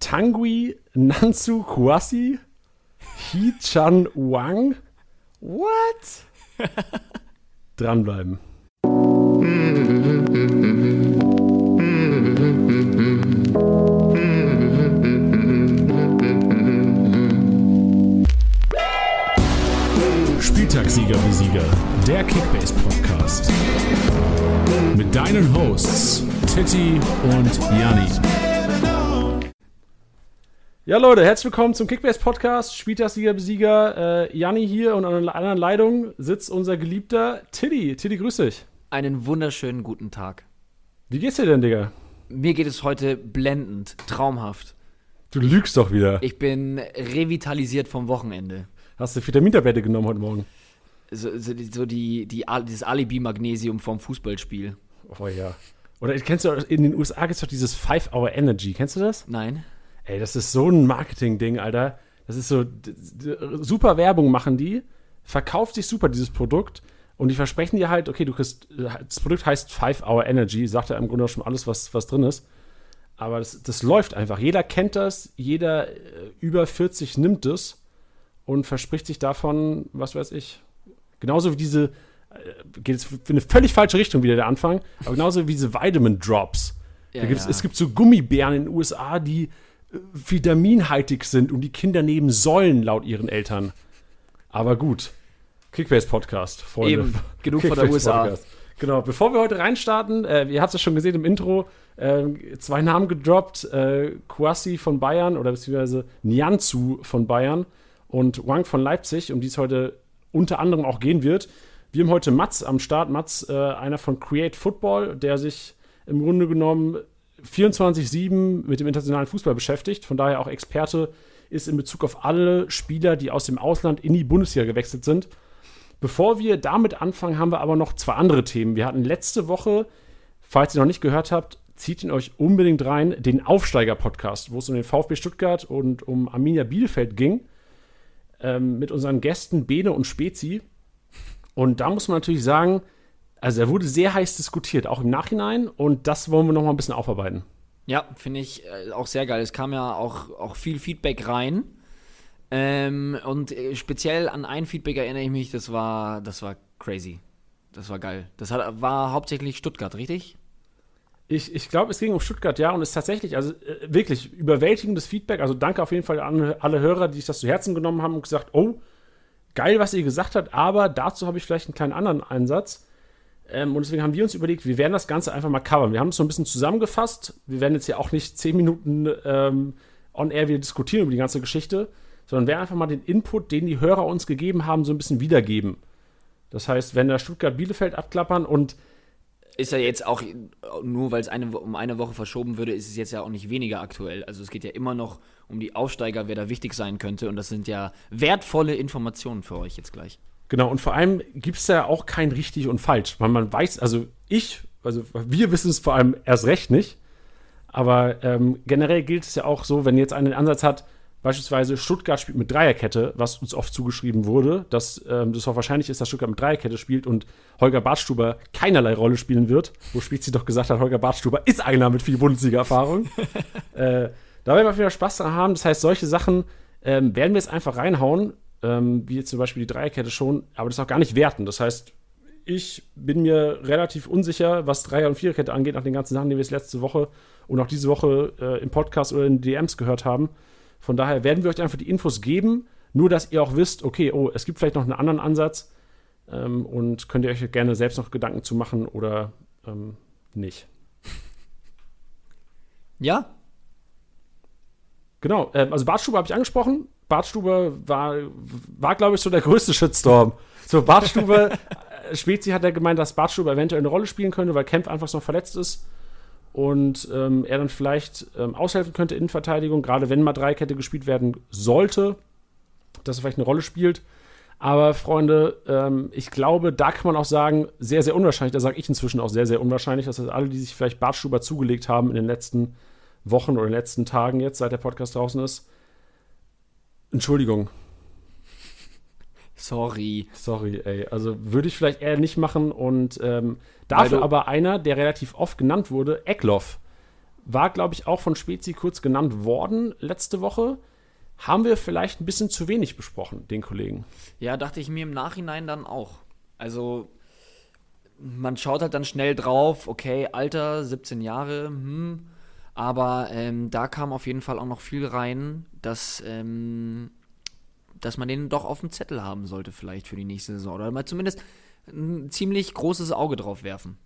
Tangui Nansu Kwasi, He Chan Wang. What? Dranbleiben. Spieltagssieger wie Sieger, der Kickbase Podcast. Mit deinen Hosts Titti und Janni. Ja, Leute, herzlich willkommen zum Kickbase Podcast. Spieltagssieger Besieger. Äh, Janni hier und an einer anderen Leitung sitzt unser geliebter Tiddy. Tiddy, grüß dich. Einen wunderschönen guten Tag. Wie geht's dir denn, Digga? Mir geht es heute blendend, traumhaft. Du lügst doch wieder. Ich bin revitalisiert vom Wochenende. Hast du Vitamintablette genommen heute Morgen? So, so, so die, die, dieses Alibi-Magnesium vom Fußballspiel. Oh ja. Oder kennst du, in den USA gibt's doch dieses 5-Hour Energy. Kennst du das? Nein? Ey, das ist so ein Marketing-Ding, Alter. Das ist so, super Werbung machen die, verkauft sich super dieses Produkt und die versprechen dir halt, okay, du kriegst, das Produkt heißt 5-Hour Energy, sagt ja im Grunde schon alles, was, was drin ist. Aber das, das läuft einfach. Jeder kennt das, jeder äh, über 40 nimmt es und verspricht sich davon, was weiß ich. Genauso wie diese, äh, geht jetzt in eine völlig falsche Richtung wieder der Anfang, aber genauso wie diese Vitamin Drops. Ja, ja. Es gibt so Gummibären in den USA, die äh, vitaminhaltig sind und die Kinder nehmen sollen, laut ihren Eltern. Aber gut. Kickbase-Podcast, Freunde. Eben, genug von der USA. Kickbase-Podcast. Genau, bevor wir heute reinstarten, äh, ihr habt es ja schon gesehen im Intro, äh, zwei Namen gedroppt, äh, Kwasi von Bayern oder beziehungsweise Nianzu von Bayern und Wang von Leipzig, um die es heute unter anderem auch gehen wird. Wir haben heute Mats am Start. Mats, äh, einer von Create Football, der sich im Grunde genommen 24-7 mit dem internationalen Fußball beschäftigt, von daher auch Experte ist in Bezug auf alle Spieler, die aus dem Ausland in die Bundesliga gewechselt sind. Bevor wir damit anfangen, haben wir aber noch zwei andere Themen. Wir hatten letzte Woche, falls ihr noch nicht gehört habt, zieht ihn euch unbedingt rein, den Aufsteiger-Podcast, wo es um den VfB Stuttgart und um Arminia Bielefeld ging, ähm, mit unseren Gästen Bene und Spezi. Und da muss man natürlich sagen, also er wurde sehr heiß diskutiert, auch im Nachhinein. Und das wollen wir noch mal ein bisschen aufarbeiten. Ja, finde ich äh, auch sehr geil. Es kam ja auch, auch viel Feedback rein. Ähm, und äh, speziell an ein Feedback erinnere ich mich, das war, das war crazy. Das war geil. Das hat, war hauptsächlich Stuttgart, richtig? Ich, ich glaube, es ging um Stuttgart, ja, und es ist tatsächlich, also äh, wirklich überwältigendes Feedback. Also danke auf jeden Fall an alle Hörer, die sich das zu Herzen genommen haben und gesagt, oh, geil, was ihr gesagt habt, aber dazu habe ich vielleicht einen kleinen anderen Einsatz. Ähm, und deswegen haben wir uns überlegt, wir werden das Ganze einfach mal covern. Wir haben es so ein bisschen zusammengefasst. Wir werden jetzt ja auch nicht zehn Minuten ähm, on air wieder diskutieren über die ganze Geschichte, sondern werden einfach mal den Input, den die Hörer uns gegeben haben, so ein bisschen wiedergeben. Das heißt, wenn da Stuttgart-Bielefeld abklappern und Ist ja jetzt auch, nur weil es eine, um eine Woche verschoben würde, ist es jetzt ja auch nicht weniger aktuell. Also es geht ja immer noch um die Aufsteiger, wer da wichtig sein könnte. Und das sind ja wertvolle Informationen für euch jetzt gleich. Genau, und vor allem gibt es ja auch kein richtig und falsch, weil man weiß, also ich, also wir wissen es vor allem erst recht nicht, aber ähm, generell gilt es ja auch so, wenn jetzt einen Ansatz hat, beispielsweise Stuttgart spielt mit Dreierkette, was uns oft zugeschrieben wurde, dass ähm, das auch wahrscheinlich ist, dass Stuttgart mit Dreierkette spielt und Holger Bartstuber keinerlei Rolle spielen wird, wo Spezi doch gesagt hat, Holger Bartstuber ist einer mit viel Bundesliga-Erfahrung. äh, da werden wir wieder Spaß dran haben. Das heißt, solche Sachen ähm, werden wir jetzt einfach reinhauen, ähm, wie jetzt zum Beispiel die Dreierkette schon, aber das auch gar nicht werten. Das heißt, ich bin mir relativ unsicher, was Dreier- und Viererkette angeht, nach den ganzen Sachen, die wir jetzt letzte Woche und auch diese Woche äh, im Podcast oder in DMs gehört haben. Von daher werden wir euch einfach die Infos geben, nur dass ihr auch wisst, okay, oh, es gibt vielleicht noch einen anderen Ansatz ähm, und könnt ihr euch gerne selbst noch Gedanken zu machen oder ähm, nicht. Ja, Genau, ähm, also Bartstuber habe ich angesprochen. Bartstuber war, war glaube ich, so der größte Shitstorm. So, Bartstuber, äh, Spezi hat ja gemeint, dass Bartstuber eventuell eine Rolle spielen könnte, weil Kempf einfach noch verletzt ist und ähm, er dann vielleicht ähm, aushelfen könnte in Verteidigung, gerade wenn mal Dreikette gespielt werden sollte, dass er vielleicht eine Rolle spielt. Aber Freunde, ähm, ich glaube, da kann man auch sagen, sehr, sehr unwahrscheinlich, da sage ich inzwischen auch sehr, sehr unwahrscheinlich, dass das alle, die sich vielleicht Bartstuber zugelegt haben in den letzten Wochen oder in den letzten Tagen jetzt, seit der Podcast draußen ist. Entschuldigung, sorry. sorry, ey. Also würde ich vielleicht eher nicht machen und ähm, dafür aber einer, der relativ oft genannt wurde, Eckloff. war, glaube ich, auch von Spezi kurz genannt worden letzte Woche. Haben wir vielleicht ein bisschen zu wenig besprochen, den Kollegen? Ja, dachte ich mir im Nachhinein dann auch. Also, man schaut halt dann schnell drauf, okay, Alter, 17 Jahre, hm. Aber ähm, da kam auf jeden Fall auch noch viel rein, dass, ähm, dass man den doch auf dem Zettel haben sollte, vielleicht für die nächste Saison. Oder mal zumindest ein ziemlich großes Auge drauf werfen.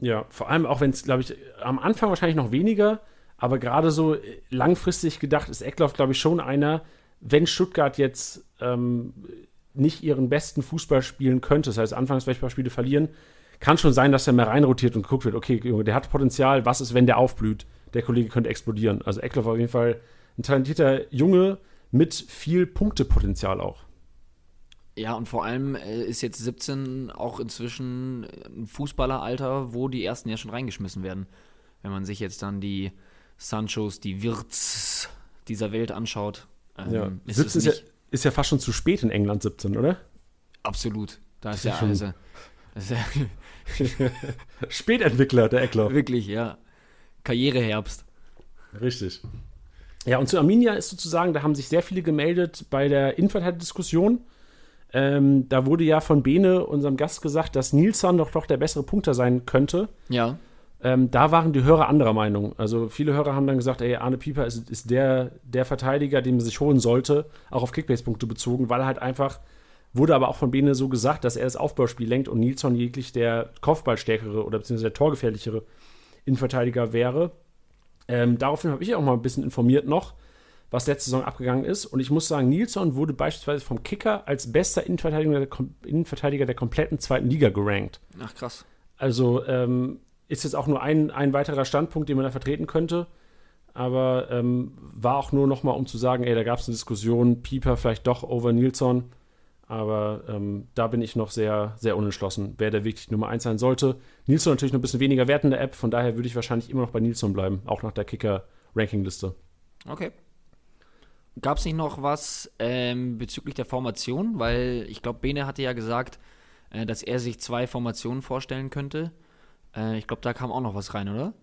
Ja, vor allem auch wenn es, glaube ich, am Anfang wahrscheinlich noch weniger, aber gerade so langfristig gedacht ist Eckloff, glaube ich, schon einer, wenn Stuttgart jetzt ähm, nicht ihren besten Fußball spielen könnte, das heißt anfangs vielleicht ein paar Spiele verlieren, kann schon sein, dass er mehr reinrotiert und geguckt wird, okay, Junge, der hat Potenzial, was ist, wenn der aufblüht? Der Kollege könnte explodieren. Also Eckloff auf jeden Fall ein talentierter Junge mit viel Punktepotenzial auch. Ja, und vor allem äh, ist jetzt 17 auch inzwischen ein Fußballeralter, wo die ersten ja schon reingeschmissen werden. Wenn man sich jetzt dann die Sanchos, die Wirts dieser Welt anschaut. Ähm, ja. ist 17 ist ja, ist ja, fast schon zu spät in England, 17, oder? Absolut. Da ist, ist ja. Also, ja Spätentwickler, der Eckler. Wirklich, ja. Karriereherbst. Richtig. Ja, und zu Arminia ist sozusagen, da haben sich sehr viele gemeldet bei der Innenverteidigung-Diskussion. Ähm, da wurde ja von Bene, unserem Gast, gesagt, dass Nilsson doch doch der bessere Punkter sein könnte. Ja. Ähm, da waren die Hörer anderer Meinung. Also viele Hörer haben dann gesagt, ey, Arne Pieper ist, ist der, der Verteidiger, den man sich holen sollte, auch auf Kickbase-Punkte bezogen, weil er halt einfach, wurde aber auch von Bene so gesagt, dass er das Aufbauspiel lenkt und Nilsson jeglich der Kopfballstärkere oder beziehungsweise der torgefährlichere Innenverteidiger wäre. Ähm, daraufhin habe ich auch mal ein bisschen informiert noch was letzte Saison abgegangen ist. Und ich muss sagen, Nilsson wurde beispielsweise vom Kicker als bester Innenverteidiger der, Innenverteidiger der kompletten zweiten Liga gerankt. Ach, krass. Also ähm, ist jetzt auch nur ein, ein weiterer Standpunkt, den man da vertreten könnte. Aber ähm, war auch nur noch mal, um zu sagen, ey, da gab es eine Diskussion, Pieper vielleicht doch over Nilsson. Aber ähm, da bin ich noch sehr, sehr unentschlossen, wer der wirklich Nummer 1 sein sollte. Nilsson natürlich noch ein bisschen weniger wert in der App, von daher würde ich wahrscheinlich immer noch bei Nilsson bleiben, auch nach der Kicker-Ranking-Liste. Okay. Gab es nicht noch was ähm, bezüglich der Formation? Weil ich glaube, Bene hatte ja gesagt, äh, dass er sich zwei Formationen vorstellen könnte. Äh, ich glaube, da kam auch noch was rein, oder?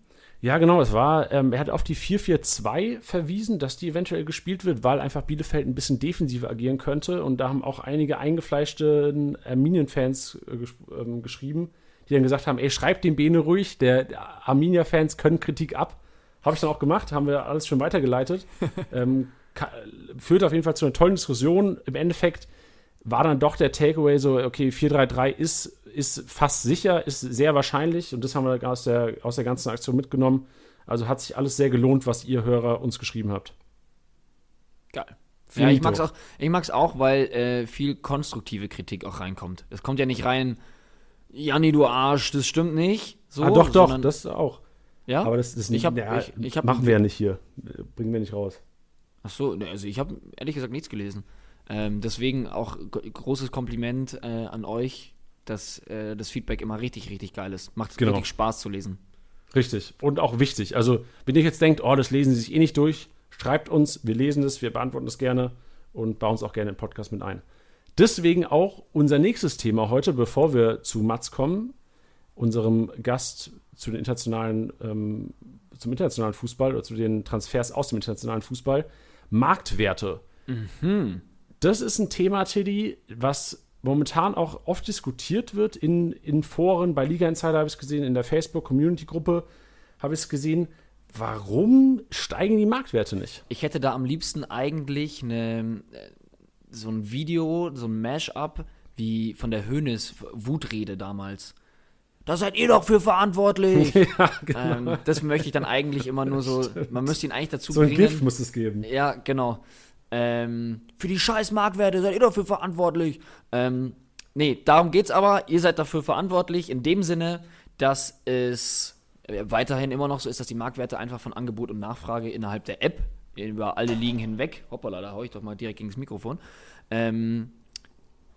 Ja, genau. Es war, ähm, er hat auf die 4-4-2 verwiesen, dass die eventuell gespielt wird, weil einfach Bielefeld ein bisschen defensiver agieren könnte. Und da haben auch einige eingefleischte Arminien-Fans äh, gesch ähm, geschrieben, die dann gesagt haben: Ey, schreibt den Bene ruhig, der, der Arminia-Fans können Kritik ab. Habe ich dann auch gemacht, haben wir alles schon weitergeleitet. ähm, führt auf jeden Fall zu einer tollen Diskussion. Im Endeffekt war dann doch der Takeaway so, okay, 4-3-3 ist, ist fast sicher, ist sehr wahrscheinlich und das haben wir aus der, aus der ganzen Aktion mitgenommen. Also hat sich alles sehr gelohnt, was ihr Hörer uns geschrieben habt. Geil. Ja, ich mag's auch, ich mag's auch, weil äh, viel konstruktive Kritik auch reinkommt. Es kommt ja nicht rein, Janni, du Arsch, das stimmt nicht. So, ah, doch, doch, das auch. Ja? Aber das ist nicht, ich hab, ja, ich, ich hab, machen wir ja nicht hier. Bringen wir nicht raus. Ach so, ne, also ich habe ehrlich gesagt nichts gelesen. Ähm, deswegen auch großes Kompliment äh, an euch, dass äh, das Feedback immer richtig, richtig geil ist. Macht es genau. richtig Spaß zu lesen. Richtig. Und auch wichtig. Also, wenn ihr jetzt denkt, oh, das lesen sie sich eh nicht durch, schreibt uns, wir lesen es, wir beantworten es gerne und bauen es auch gerne im Podcast mit ein. Deswegen auch unser nächstes Thema heute, bevor wir zu Mats kommen, unserem Gast zu den internationalen, ähm, zum internationalen Fußball oder zu den Transfers aus dem internationalen Fußball, Marktwerte. Mhm. Das ist ein Thema, Teddy, was momentan auch oft diskutiert wird in, in Foren. Bei Liga Insider habe ich es gesehen, in der Facebook-Community-Gruppe habe ich es gesehen. Warum steigen die Marktwerte nicht? Ich hätte da am liebsten eigentlich eine, äh, so ein Video, so ein Mash-up wie von der Hönes Wutrede damals. Da seid ihr doch für verantwortlich. ja, genau. ähm, das möchte ich dann eigentlich immer nur so. Man müsste ihn eigentlich dazu so bringen. So ein Gift muss es geben. Ja, genau. Ähm, für die scheiß Marktwerte seid ihr doch für verantwortlich. Ähm, nee, darum geht's aber. Ihr seid dafür verantwortlich in dem Sinne, dass es weiterhin immer noch so ist, dass die Marktwerte einfach von Angebot und Nachfrage innerhalb der App über alle Ligen hinweg, hoppala, da hau ich doch mal direkt gegen das Mikrofon, ähm,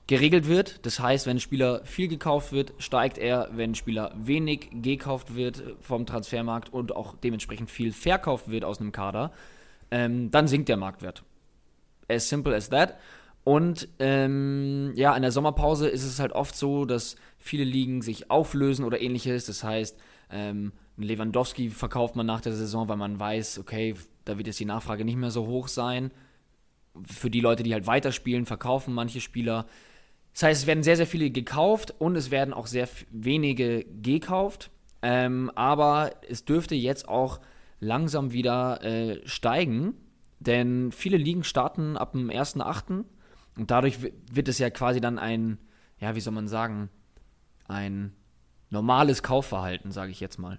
geregelt wird. Das heißt, wenn ein Spieler viel gekauft wird, steigt er. Wenn ein Spieler wenig gekauft wird vom Transfermarkt und auch dementsprechend viel verkauft wird aus einem Kader, ähm, dann sinkt der Marktwert. As simple as that. Und ähm, ja, in der Sommerpause ist es halt oft so, dass viele Ligen sich auflösen oder ähnliches. Das heißt, Ähm, Lewandowski verkauft man nach der Saison, weil man weiß, okay, da wird jetzt die Nachfrage nicht mehr so hoch sein. Für die Leute, die halt weiterspielen, verkaufen manche Spieler. Das heißt, es werden sehr, sehr viele gekauft und es werden auch sehr wenige gekauft. Ähm, aber es dürfte jetzt auch langsam wieder äh, steigen, denn viele Ligen starten ab dem 1.8. und dadurch wird es ja quasi dann ein, ja, wie soll man sagen, ein normales Kaufverhalten, sage ich jetzt mal.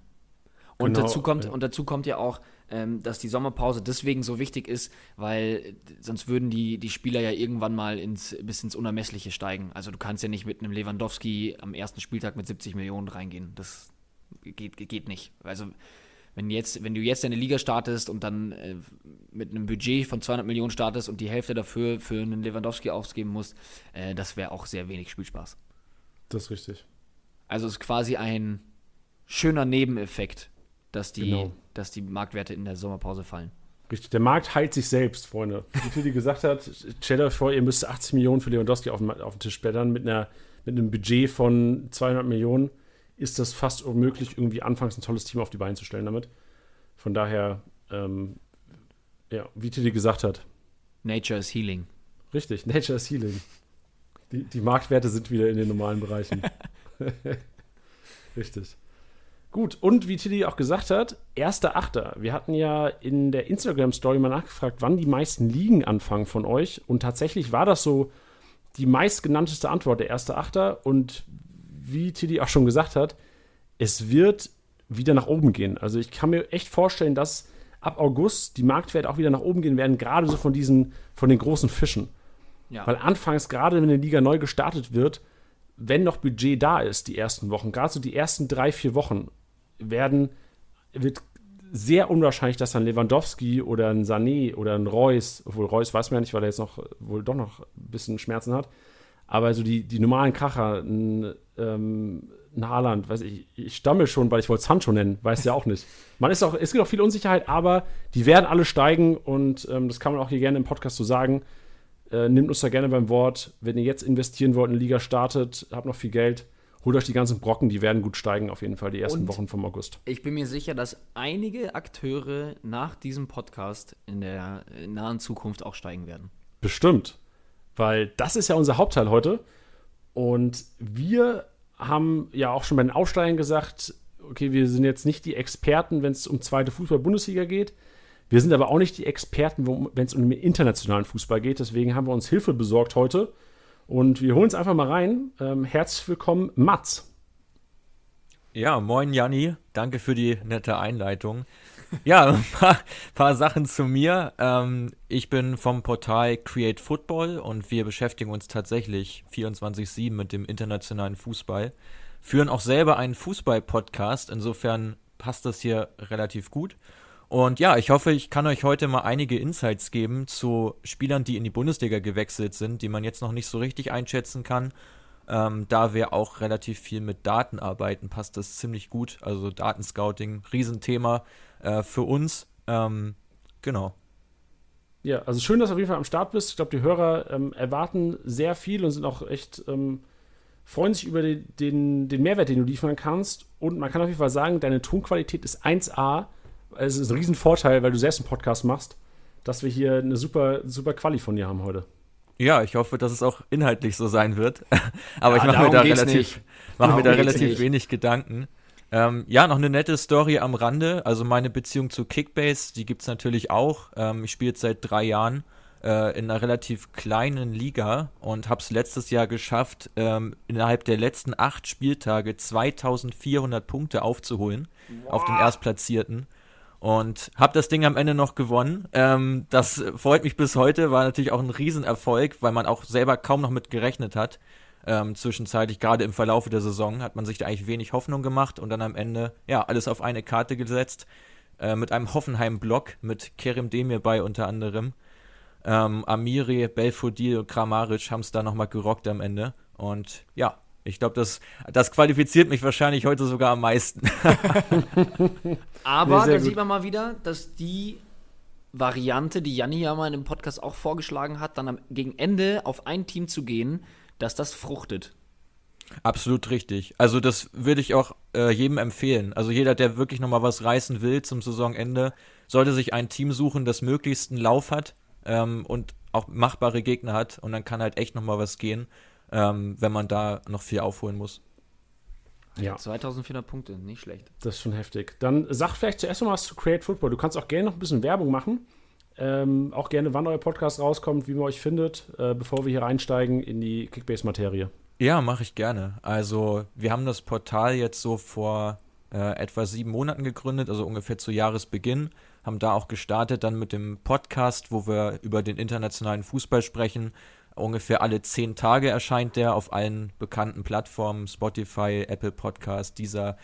Und, genau, dazu kommt, ja. und dazu kommt ja auch, ähm, dass die Sommerpause deswegen so wichtig ist, weil sonst würden die, die Spieler ja irgendwann mal ins, bis ins Unermessliche steigen. Also du kannst ja nicht mit einem Lewandowski am ersten Spieltag mit 70 Millionen reingehen. Das geht, geht nicht. Also wenn, jetzt, wenn du jetzt deine Liga startest und dann äh, mit einem Budget von 200 Millionen startest und die Hälfte dafür für einen Lewandowski ausgeben musst, äh, das wäre auch sehr wenig Spielspaß. Das ist richtig. Also es ist quasi ein schöner Nebeneffekt dass die, genau. dass die Marktwerte in der Sommerpause fallen. Richtig, der Markt heilt sich selbst, Freunde. Wie Tilly gesagt hat, stellt euch vor, ihr müsst 80 Millionen für Lewandowski auf den, auf den Tisch sperren. Mit, einer, mit einem Budget von 200 Millionen ist das fast unmöglich, irgendwie anfangs ein tolles Team auf die Beine zu stellen damit. Von daher, ähm, ja, wie Tilly gesagt hat. Nature is healing. Richtig, Nature is healing. Die, die Marktwerte sind wieder in den normalen Bereichen. Richtig. Gut, und wie Tilly auch gesagt hat, 1.8. Wir hatten ja in der Instagram-Story mal nachgefragt, wann die meisten Ligen anfangen von euch. Und tatsächlich war das so die meistgenannteste Antwort, der 1.8. Und wie Tilly auch schon gesagt hat, es wird wieder nach oben gehen. Also ich kann mir echt vorstellen, dass ab August die Marktwerte auch wieder nach oben gehen werden, gerade so von diesen, von den großen Fischen. Ja. Weil anfangs, gerade wenn eine Liga neu gestartet wird, wenn noch Budget da ist, die ersten Wochen, gerade so die ersten drei, vier Wochen, werden, wird sehr unwahrscheinlich, dass dann Lewandowski oder ein Sané oder ein Reus, obwohl Reus weiß man ja nicht, weil er jetzt noch wohl doch noch ein bisschen Schmerzen hat, aber so die, die normalen Kracher, ein, ähm, ein Haaland, weiß ich, ich stammel schon, weil ich wollte Sancho nennen, weiß ja auch nicht. Man ist auch, es gibt auch viel Unsicherheit, aber die werden alle steigen und ähm, das kann man auch hier gerne im Podcast so sagen. Äh, nimmt uns da gerne beim Wort. Wenn ihr jetzt investieren wollt, eine Liga startet, habt noch viel Geld, holt euch die ganzen Brocken, die werden gut steigen, auf jeden Fall, die ersten Und Wochen vom August. Ich bin mir sicher, dass einige Akteure nach diesem Podcast in der nahen Zukunft auch steigen werden. Bestimmt. Weil das ist ja unser Hauptteil heute. Und wir haben ja auch schon bei den Aufsteigern gesagt, okay, wir sind jetzt nicht die Experten, wenn es um zweite Fußball-Bundesliga geht. Wir sind aber auch nicht die Experten, wenn es um den internationalen Fußball geht. Deswegen haben wir uns Hilfe besorgt heute und wir holen es einfach mal rein. Ähm, herzlich willkommen, Mats. Ja, moin Janni. Danke für die nette Einleitung. Ja, ein paar, paar Sachen zu mir. Ähm, ich bin vom Portal Create Football und wir beschäftigen uns tatsächlich 24-7 mit dem internationalen Fußball. Führen auch selber einen Fußball-Podcast. Insofern passt das hier relativ gut. Und ja, ich hoffe, ich kann euch heute mal einige Insights geben zu Spielern, die in die Bundesliga gewechselt sind, die man jetzt noch nicht so richtig einschätzen kann. Ähm, da wir auch relativ viel mit Daten arbeiten, passt das ziemlich gut. Also Datenscouting, Riesenthema äh, für uns. Ähm, genau. Ja, also schön, dass du auf jeden Fall am Start bist. Ich glaube, die Hörer ähm, erwarten sehr viel und sind auch echt, ähm, freuen sich über den, den, den Mehrwert, den du liefern kannst. Und man kann auf jeden Fall sagen, deine Tonqualität ist 1A es ist ein Riesenvorteil, weil du selbst einen Podcast machst, dass wir hier eine super, super Quali von dir haben heute. Ja, ich hoffe, dass es auch inhaltlich so sein wird. Aber ja, ich mache mir da relativ, mach mir da relativ wenig Gedanken. Ähm, ja, noch eine nette Story am Rande. Also meine Beziehung zu Kickbase, die gibt es natürlich auch. Ähm, ich spiele jetzt seit drei Jahren äh, in einer relativ kleinen Liga und habe es letztes Jahr geschafft, ähm, innerhalb der letzten acht Spieltage 2400 Punkte aufzuholen wow. auf den Erstplatzierten und habe das Ding am Ende noch gewonnen. Ähm, das freut mich bis heute, war natürlich auch ein Riesenerfolg, weil man auch selber kaum noch mit gerechnet hat. Ähm, zwischenzeitlich, gerade im Verlaufe der Saison, hat man sich da eigentlich wenig Hoffnung gemacht und dann am Ende, ja, alles auf eine Karte gesetzt. Äh, mit einem Hoffenheim-Block, mit Kerim Demir bei unter anderem. Ähm, Amiri, Belfodil und Kramaric haben es da nochmal gerockt am Ende. Und ja, ich glaube, das, das qualifiziert mich wahrscheinlich heute sogar am meisten. Aber nee, da gut. sieht man mal wieder, dass die Variante, die Janni ja mal in dem Podcast auch vorgeschlagen hat, dann am, gegen Ende auf ein Team zu gehen, dass das fruchtet. Absolut richtig. Also das würde ich auch äh, jedem empfehlen. Also jeder, der wirklich nochmal was reißen will zum Saisonende, sollte sich ein Team suchen, das möglichst einen Lauf hat ähm, und auch machbare Gegner hat. Und dann kann halt echt nochmal was gehen, ähm, wenn man da noch viel aufholen muss. Ja. 2400 Punkte, nicht schlecht. Das ist schon heftig. Dann sag vielleicht zuerst noch was zu Create Football. Du kannst auch gerne noch ein bisschen Werbung machen. Ähm, auch gerne, wann euer Podcast rauskommt, wie man euch findet, äh, bevor wir hier einsteigen in die Kickbase-Materie. Ja, mache ich gerne. Also, wir haben das Portal jetzt so vor äh, etwa sieben Monaten gegründet, also ungefähr zu Jahresbeginn. Haben da auch gestartet dann mit dem Podcast, wo wir über den internationalen Fußball sprechen ungefähr alle zehn Tage erscheint der auf allen bekannten Plattformen, Spotify, Apple Podcast, dieser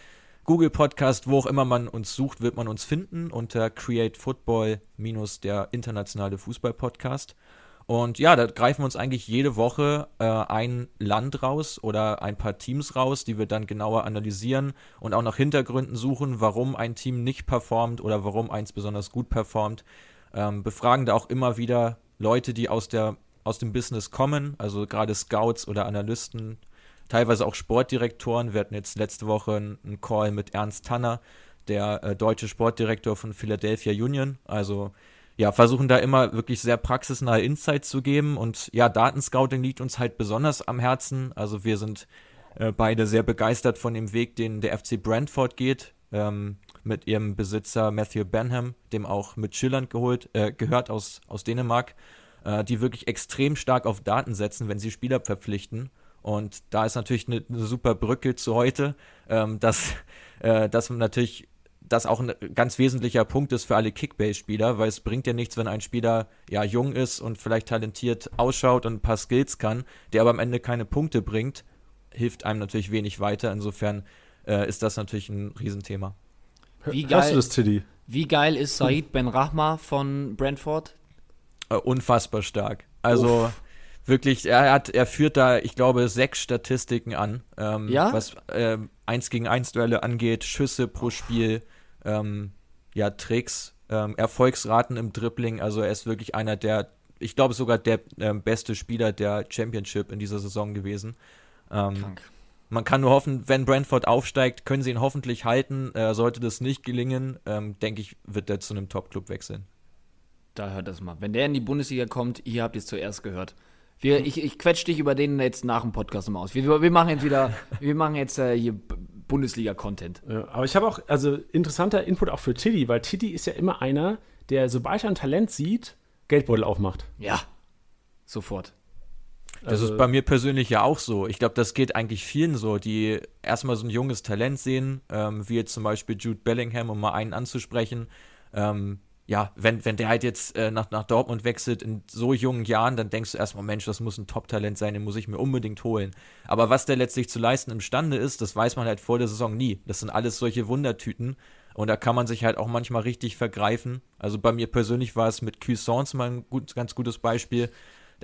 Google Podcast, wo auch immer man uns sucht, wird man uns finden unter Create Football minus der internationale Fußball Podcast. Und ja, da greifen wir uns eigentlich jede Woche äh, ein Land raus oder ein paar Teams raus, die wir dann genauer analysieren und auch nach Hintergründen suchen, warum ein Team nicht performt oder warum eins besonders gut performt. Ähm, befragen da auch immer wieder Leute, die aus der aus dem Business kommen, also gerade Scouts oder Analysten, teilweise auch Sportdirektoren. Wir hatten jetzt letzte Woche einen Call mit Ernst Tanner, der äh, deutsche Sportdirektor von Philadelphia Union. Also ja, versuchen da immer wirklich sehr praxisnahe Insights zu geben und ja, Datenscouting liegt uns halt besonders am Herzen. Also wir sind äh, beide sehr begeistert von dem Weg, den der FC Brentford geht, ähm, mit ihrem Besitzer Matthew Benham, dem auch mit Schilland geholt, äh, gehört aus, aus Dänemark äh, die wirklich extrem stark auf Daten setzen, wenn sie Spieler verpflichten. Und da ist natürlich eine, eine super Brücke zu heute, ähm, dass, äh, dass natürlich das auch ein ganz wesentlicher Punkt ist für alle Kickbase-Spieler, weil es bringt ja nichts, wenn ein Spieler ja jung ist und vielleicht talentiert ausschaut und ein paar Skills kann, der aber am Ende keine Punkte bringt, hilft einem natürlich wenig weiter. Insofern äh, ist das natürlich ein Riesenthema. Wie geil, Hast du das, Tiddy? Wie geil ist Said Ben Rahma von Brentford? Äh, unfassbar stark. Also Uff. wirklich, er hat, er führt da, ich glaube, sechs Statistiken an, ähm, ja? was äh, 1 gegen 1 Duelle angeht, Schüsse pro Spiel, ähm, ja, Tricks, ähm, Erfolgsraten im Dribbling. Also er ist wirklich einer der, ich glaube sogar der ähm, beste Spieler der Championship in dieser Saison gewesen. Ähm, Krank. Man kann nur hoffen, wenn Brentford aufsteigt, können sie ihn hoffentlich halten. Äh, sollte das nicht gelingen, ähm, denke ich, wird er zu einem Top-Club wechseln. Da hört das mal. Wenn der in die Bundesliga kommt, ihr habt es zuerst gehört. Wir, ich, ich quetsch dich über den jetzt nach dem Podcast mal aus. Wir, wir machen jetzt wieder, wir machen jetzt äh, hier Bundesliga-Content. Ja, aber ich habe auch, also interessanter Input auch für Tiddy, weil Tiddy ist ja immer einer, der, sobald er ein Talent sieht, Geldbeutel aufmacht. Ja, sofort. Das also, ist bei mir persönlich ja auch so. Ich glaube, das geht eigentlich vielen so, die erstmal so ein junges Talent sehen, ähm, wie jetzt zum Beispiel Jude Bellingham, um mal einen anzusprechen. Ähm, ja, wenn, wenn der halt jetzt äh, nach, nach Dortmund wechselt in so jungen Jahren, dann denkst du erstmal, Mensch, das muss ein Top-Talent sein, den muss ich mir unbedingt holen. Aber was der letztlich zu leisten imstande ist, das weiß man halt vor der Saison nie. Das sind alles solche Wundertüten und da kann man sich halt auch manchmal richtig vergreifen. Also bei mir persönlich war es mit Cuisance mal ein gut, ganz gutes Beispiel.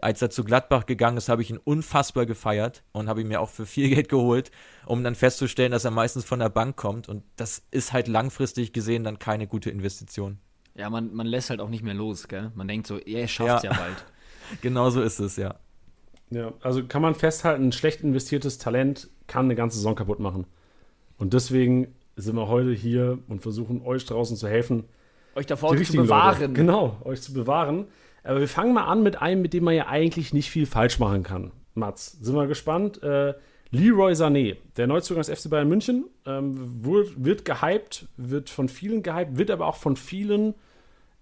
Als er zu Gladbach gegangen ist, habe ich ihn unfassbar gefeiert und habe ihn mir auch für viel Geld geholt, um dann festzustellen, dass er meistens von der Bank kommt. Und das ist halt langfristig gesehen dann keine gute Investition. Ja, man, man lässt halt auch nicht mehr los, gell? Man denkt so, er schafft ja. ja bald. genau so ist es, ja. Ja, also kann man festhalten, ein schlecht investiertes Talent kann eine ganze Saison kaputt machen. Und deswegen sind wir heute hier und versuchen euch draußen zu helfen. Euch davor zu bewahren. Leute. Genau, euch zu bewahren. Aber wir fangen mal an mit einem, mit dem man ja eigentlich nicht viel falsch machen kann. Mats, sind wir gespannt. Äh, Leroy Sané, der Neuzugang des FC Bayern München, ähm, wird, wird gehypt, wird von vielen gehypt, wird aber auch von vielen.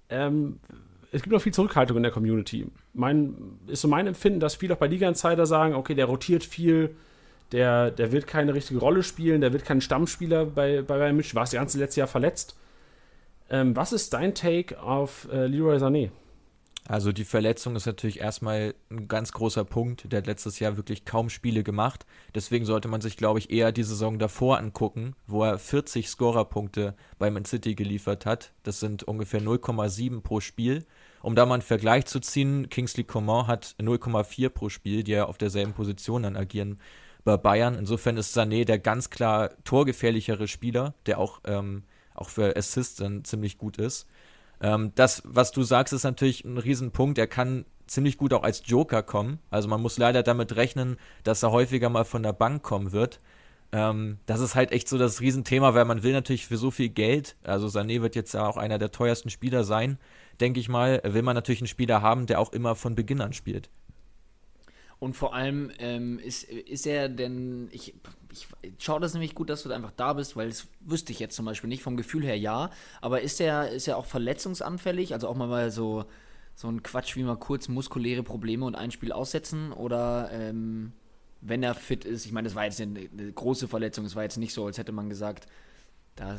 Ähm, es gibt noch viel Zurückhaltung in der Community. Mein, ist so mein Empfinden, dass viele auch bei Liga-Insider sagen: Okay, der rotiert viel, der, der wird keine richtige Rolle spielen, der wird kein Stammspieler bei, bei Bayern München, war das ganze letzte Jahr verletzt. Ähm, was ist dein Take auf äh, Leroy Sané? Also die Verletzung ist natürlich erstmal ein ganz großer Punkt. Der hat letztes Jahr wirklich kaum Spiele gemacht. Deswegen sollte man sich, glaube ich, eher die Saison davor angucken, wo er 40 Scorerpunkte bei Man City geliefert hat. Das sind ungefähr 0,7 pro Spiel. Um da mal einen Vergleich zu ziehen, Kingsley Coman hat 0,4 pro Spiel, die ja auf derselben Position dann agieren bei Bayern. Insofern ist Sané der ganz klar torgefährlichere Spieler, der auch, ähm, auch für Assists dann ziemlich gut ist. Ähm, das, was du sagst, ist natürlich ein Riesenpunkt. Er kann ziemlich gut auch als Joker kommen. Also man muss leider damit rechnen, dass er häufiger mal von der Bank kommen wird. Ähm, das ist halt echt so das Riesenthema, weil man will natürlich für so viel Geld, also Sané wird jetzt ja auch einer der teuersten Spieler sein, denke ich mal, will man natürlich einen Spieler haben, der auch immer von Beginn an spielt. Und vor allem ähm, ist, ist er denn, ich, ich schaue das nämlich gut, dass du da einfach da bist, weil das wüsste ich jetzt zum Beispiel nicht, vom Gefühl her ja, aber ist er, ist er auch verletzungsanfällig, also auch mal so, so ein Quatsch wie mal kurz muskuläre Probleme und ein Spiel aussetzen? Oder ähm, wenn er fit ist, ich meine, das war jetzt eine, eine, große Verletzung, es war jetzt nicht so, als hätte man gesagt, da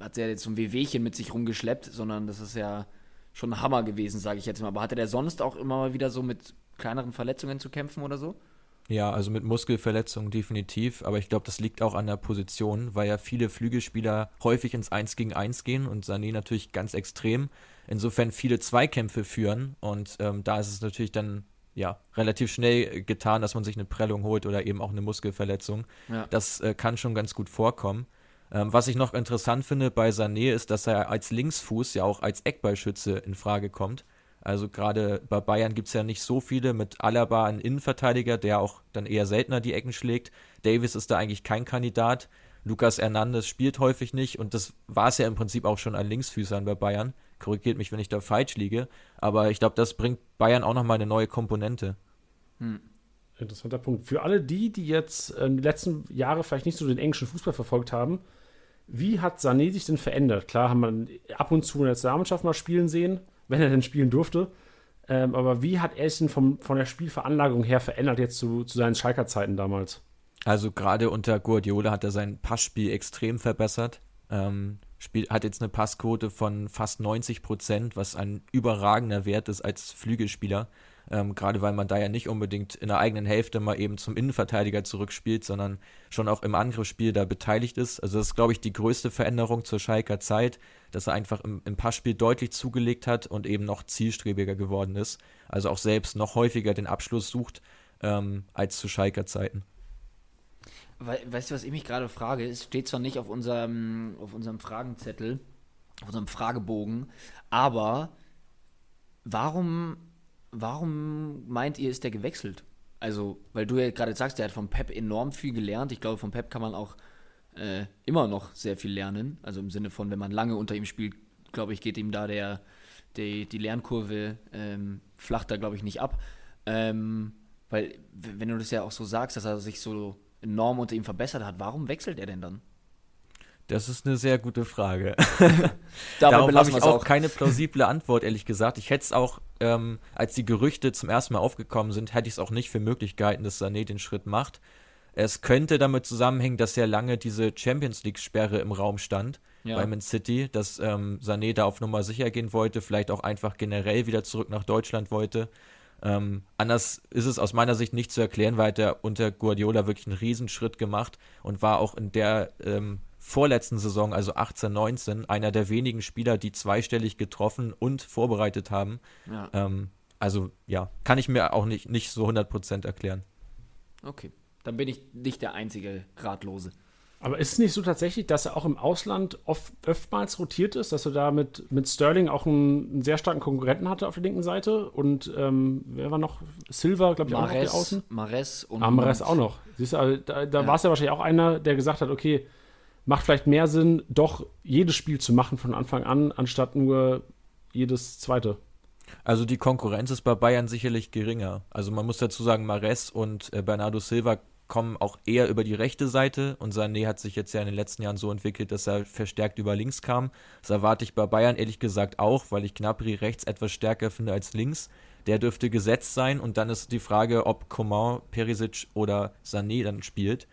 hat er jetzt so ein Wehwehchen mit sich rumgeschleppt, sondern das ist ja schon ein Hammer gewesen, sage ich jetzt mal. Aber hatte der sonst auch immer mal wieder so mit kleineren Verletzungen zu kämpfen oder so? Ja, also mit Muskelverletzungen definitiv, aber ich glaube, das liegt auch an der Position, weil ja viele Flügelspieler häufig ins 1 gegen 1 gehen und Sané natürlich ganz extrem. Insofern viele Zweikämpfe führen und ähm, da ist es natürlich dann ja relativ schnell getan, dass man sich eine Prellung holt oder eben auch eine Muskelverletzung. Ja. Das äh, kann schon ganz gut vorkommen. Ähm, was ich noch interessant finde bei Sané ist, dass er als Linksfuß ja auch als Eckballschütze in Frage kommt. Also gerade bei Bayern gibt es ja nicht so viele mit Alaba einen Innenverteidiger, der auch dann eher seltener die Ecken schlägt. Davis ist da eigentlich kein Kandidat. Lukas Hernandez spielt häufig nicht und das war es ja im Prinzip auch schon an Linksfüßern bei Bayern. Korrigiert mich, wenn ich da falsch liege. Aber ich glaube, das bringt Bayern auch nochmal eine neue Komponente. Hm. Interessanter Punkt. Für alle die, die jetzt äh, die letzten Jahre vielleicht nicht so den englischen Fußball verfolgt haben, wie hat Sané sich denn verändert? Klar haben wir ab und zu in der Nationalmannschaft mal spielen sehen, wenn er denn spielen durfte. Ähm, aber wie hat er sich denn vom, von der Spielveranlagung her verändert jetzt zu, zu seinen Schalker Zeiten damals? Also gerade unter Guardiola hat er sein Passspiel extrem verbessert. Ähm, spielt, hat jetzt eine Passquote von fast 90 Prozent, was ein überragender Wert ist als Flügelspieler. Ähm, Gerade weil man da ja nicht unbedingt in der eigenen Hälfte mal eben zum Innenverteidiger zurückspielt, sondern schon auch im Angriffsspiel da beteiligt ist. Also das ist, glaube ich, die größte Veränderung zur Schalker Zeit, dass er einfach im, im Passspiel deutlich zugelegt hat und eben noch zielstrebiger geworden ist. Also auch selbst noch häufiger den Abschluss sucht ähm, als zu Schalker Zeiten. weißt du, was ich mich gerade frage? Es steht zwar nicht auf unserem, auf unserem Fragenzettel, auf unserem Fragebogen, aber warum warum meint ihr, ist der gewechselt? Also, weil du ja gerade sagst, der hat von Pep enorm viel gelernt. Ich glaube, von Pep kann man auch äh, immer noch sehr viel lernen. Also im Sinne von, wenn man lange unter ihm spielt, glaube ich, geht ihm da der, die, die Lernkurve ähm, flacht da, glaube ich, nicht ab. Ähm, weil, wenn du das ja auch so sagst, dass er sich so enorm unter ihm verbessert hat, warum wechselt er denn dann? Das ist eine sehr gute Frage. Darauf habe ich auch, auch keine plausible Antwort, ehrlich gesagt. Ich hätte es auch, ähm, als die Gerüchte zum ersten Mal aufgekommen sind, hätte ich es auch nicht für möglich gehalten, dass Sané den Schritt macht. Es könnte damit zusammenhängen, dass ja lange diese Champions League-Sperre im Raum stand ja. bei Man City, dass ähm, Sané da auf Nummer sicher gehen wollte, vielleicht auch einfach generell wieder zurück nach Deutschland wollte. Ähm, anders ist es aus meiner Sicht nicht zu erklären, weil er unter Guardiola wirklich einen Riesenschritt gemacht und war auch in der ähm, vorletzten Saison, also 18, 19, einer der wenigen Spieler, die zweistellig getroffen und vorbereitet haben. Ja. Ähm, also ja, kann ich mir auch nicht, nicht so 100% erklären. Okay, dann bin ich nicht der einzige Ratlose. Aber ist es nicht so tatsächlich, dass er auch im Ausland oft, oftmals rotiert ist, dass er da mit, mit Sterling auch einen, einen sehr starken Konkurrenten hatte auf der linken Seite? Und ähm, wer war noch? Silva, glaube ich, Mares, auch noch Außen? Mares und. Ah, Mares auch noch. Siehst du, also, da, da ja. war es ja wahrscheinlich auch einer, der gesagt hat, okay, macht vielleicht mehr Sinn, doch jedes Spiel zu machen von Anfang an, anstatt nur jedes zweite. Also die Konkurrenz ist bei Bayern sicherlich geringer. Also man muss dazu sagen, Mares und äh, Bernardo Silva kommen auch eher über die rechte Seite und Sané hat sich jetzt ja in den letzten Jahren so entwickelt, dass er verstärkt über links kam. Das erwarte ich bei Bayern ehrlich gesagt auch, weil ich Gnabry rechts etwas stärker finde als links. Der dürfte gesetzt sein und dann ist die Frage, ob Coman, Perisic oder Sané dann spielt.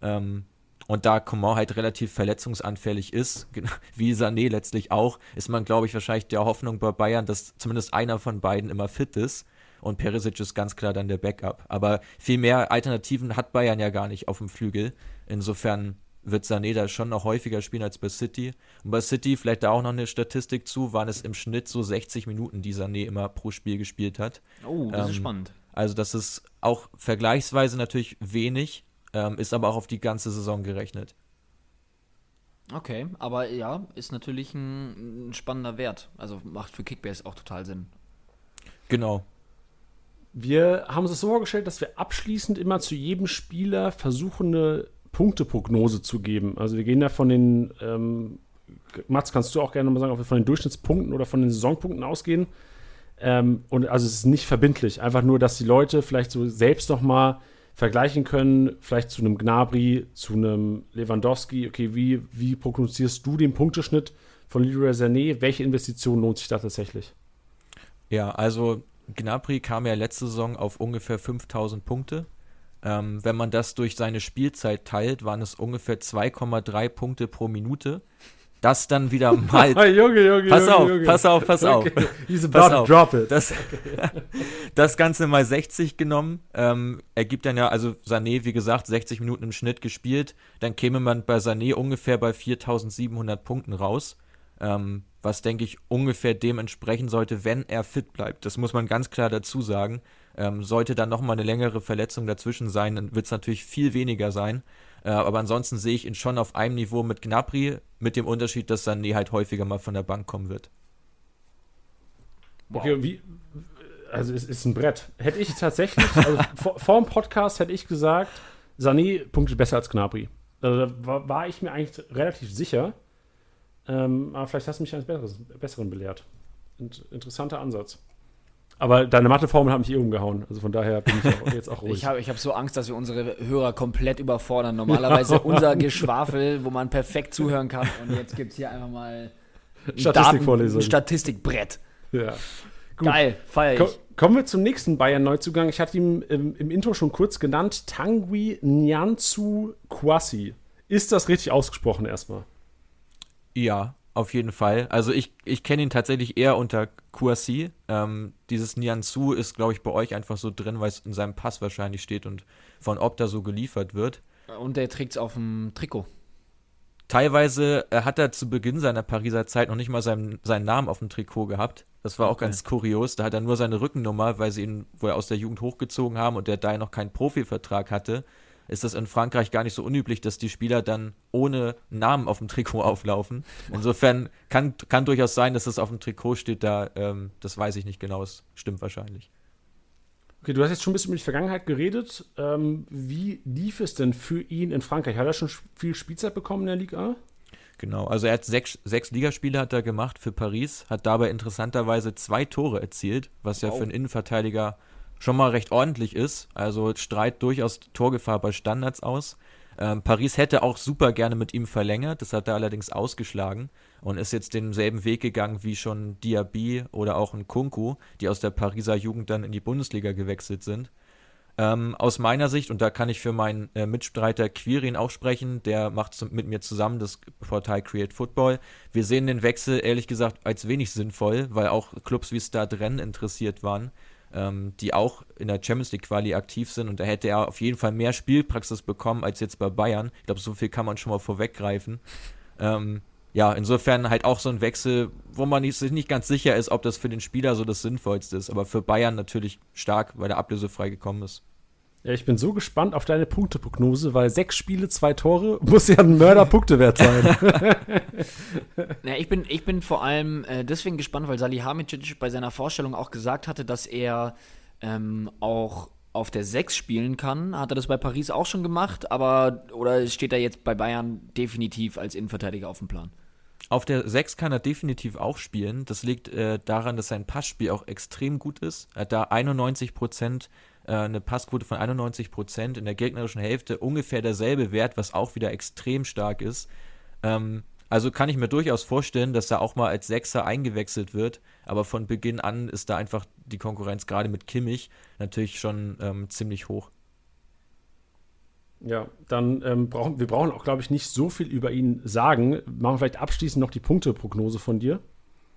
Ähm, und da Coman halt relativ verletzungsanfällig ist, wie Sané letztlich auch, ist man, glaube ich, wahrscheinlich der Hoffnung bei Bayern, dass zumindest einer von beiden immer fit ist. Und Perisic ist ganz klar dann der Backup. Aber viel mehr Alternativen hat Bayern ja gar nicht auf dem Flügel. Insofern wird Sané da schon noch häufiger spielen als bei City. Und bei City, vielleicht da auch noch eine Statistik zu, waren es im Schnitt so 60 Minuten, die Sané immer pro Spiel gespielt hat. Oh, das ähm, ist spannend. Also das ist auch vergleichsweise natürlich wenig, ähm, ist aber auch auf die ganze Saison gerechnet. Okay, aber ja, ist natürlich ein, ein spannender Wert. Also macht für Kickbase auch total Sinn. Genau. Wir haben uns das so vorgestellt, dass wir abschließend immer zu jedem Spieler versuchen, eine Punkteprognose zu geben. Also wir gehen da von den, ähm, Mats, kannst du auch gerne mal sagen, ob wir von den Durchschnittspunkten oder von den Saisonpunkten ausgehen. Ähm, und also es ist nicht verbindlich, einfach nur, dass die Leute vielleicht so selbst noch mal vergleichen können, vielleicht zu einem Gnabry, zu einem Lewandowski. Okay, wie, wie prognostizierst du den Punkteschnitt von Leroy Sané? Welche Investition lohnt sich da tatsächlich? Ja, also Gnabry kam ja letzte Saison auf ungefähr 5000 Punkte. Ähm, wenn man das durch seine Spielzeit teilt, waren es ungefähr 2,3 Punkte pro Minute das dann wieder mal. Junge, Junge, pass Junge, auf, Junge. pass auf, pass auf. Okay. He's Pass about to auf. drop it. Das, das Ganze mal 60 genommen. Ähm, ergibt dann ja, also Sané, wie gesagt, 60 Minuten im Schnitt gespielt. Dann käme man bei Sané ungefähr bei 4700 Punkten raus. Ähm, was, denke ich, ungefähr dem entsprechen sollte, wenn er fit bleibt. Das muss man ganz klar dazu sagen. Ähm, sollte dann nochmal eine längere Verletzung dazwischen sein, dann wird es natürlich viel weniger sein. Äh, aber ansonsten sehe ich ihn schon auf einem Niveau mit Gnabry, mit dem Unterschied, dass Sané halt häufiger mal von der Bank kommen wird. Okay, und wie, also es ist ein Brett. Hätte ich tatsächlich, also vor, vor dem Podcast hätte ich gesagt, Sané punktet besser als Gnabry. Also da war, war ich mir eigentlich relativ sicher. Ähm, aber vielleicht hast du mich eines Besseres, Besseren belehrt. Int, interessanter Ansatz. Aber deine Matheformel hat mich eh umgehauen. Also von daher bin ich auch, jetzt auch ruhig. Ich habe ich hab so Angst, dass wir unsere Hörer komplett überfordern. Normalerweise unser Geschwafel, wo man perfekt zuhören kann. Und jetzt gibt es hier einfach mal ein Statistikvorlesung. Daten- ein Statistikbrett. ja. Gut. Geil, feier Ko ich. kommen wir zum nächsten Bayern-Neuzugang. Ich hatte ihn im, im Intro schon kurz genannt. Tanguy Nyanzu Kwasi. Ist das richtig ausgesprochen erstmal? Ja, auf jeden Fall. Also ich, ich kenne ihn tatsächlich eher unter Kouassi. Ähm, dieses Nianzu ist, glaube ich, bei euch einfach so drin, weil es in seinem Pass wahrscheinlich steht und von Opta so geliefert wird. Und der trägt es auf dem Trikot. Teilweise äh, hat er zu Beginn seiner Pariser Zeit noch nicht mal seinen, seinen Namen auf dem Trikot gehabt. Das war auch Okay. ganz kurios. Da hat er nur seine Rückennummer, weil sie ihn wohl aus der Jugend hochgezogen haben und der da noch keinen Profivertrag hatte. Ist das in Frankreich gar nicht so unüblich, dass die Spieler dann ohne Namen auf dem Trikot auflaufen. Insofern kann, kann durchaus sein, dass es auf dem Trikot steht, da, ähm, das weiß ich nicht genau, es stimmt wahrscheinlich. Okay, du hast jetzt schon ein bisschen über die Vergangenheit geredet. Ähm, wie lief es denn für ihn in Frankreich? Hat er schon viel Spielzeit bekommen in der Liga? Genau, also er hat sechs, sechs Ligaspiele hat er gemacht für Paris, hat dabei interessanterweise zwei Tore erzielt, was ja Wow. für einen Innenverteidiger schon mal recht ordentlich ist. Also strahlt durchaus Torgefahr bei Standards aus. Ähm, Paris hätte auch super gerne mit ihm verlängert, das hat er allerdings ausgeschlagen und ist jetzt denselben Weg gegangen wie schon Diaby oder auch ein Kunku, die aus der Pariser Jugend dann in die Bundesliga gewechselt sind. Ähm, aus meiner Sicht, und da kann ich für meinen äh, Mitstreiter Quirin auch sprechen, der macht zum, mit mir zusammen das Portal Create Football. Wir sehen den Wechsel ehrlich gesagt als wenig sinnvoll, weil auch Clubs wie Stade Rennes interessiert waren, ähm, die auch in der Champions League Quali aktiv sind und da hätte er auf jeden Fall mehr Spielpraxis bekommen als jetzt bei Bayern. Ich glaube, so viel kann man schon mal vorweggreifen. Ähm, ja, insofern halt auch so ein Wechsel, wo man sich nicht ganz sicher ist, ob das für den Spieler so das Sinnvollste ist, aber für Bayern natürlich stark, weil er ablösefrei gekommen ist. Ja, ich bin so gespannt auf deine Punkteprognose, weil sechs Spiele, zwei Tore muss ja ein Mörder-Punktewert sein. Ja, ich, bin, ich bin vor allem äh, deswegen gespannt, weil Salihamidzic bei seiner Vorstellung auch gesagt hatte, dass er ähm, auch auf der 6 spielen kann. Hat er das bei Paris auch schon gemacht, aber oder steht er jetzt bei Bayern definitiv als Innenverteidiger auf dem Plan? Auf der 6 kann er definitiv auch spielen. Das liegt äh, daran, dass sein Passspiel auch extrem gut ist. Er hat da 91 Prozent, äh, eine Passquote von 91 Prozent in der gegnerischen Hälfte, ungefähr derselbe Wert, was auch wieder extrem stark ist. Ähm, also kann ich mir durchaus vorstellen, dass er auch mal als Sechser eingewechselt wird, aber von Beginn an ist da einfach die Konkurrenz gerade mit Kimmich natürlich schon ähm, ziemlich hoch. ja, dann ähm, brauchen wir brauchen auch, glaube ich, nicht so viel über ihn sagen. Machen wir vielleicht abschließend noch die Punkteprognose von dir.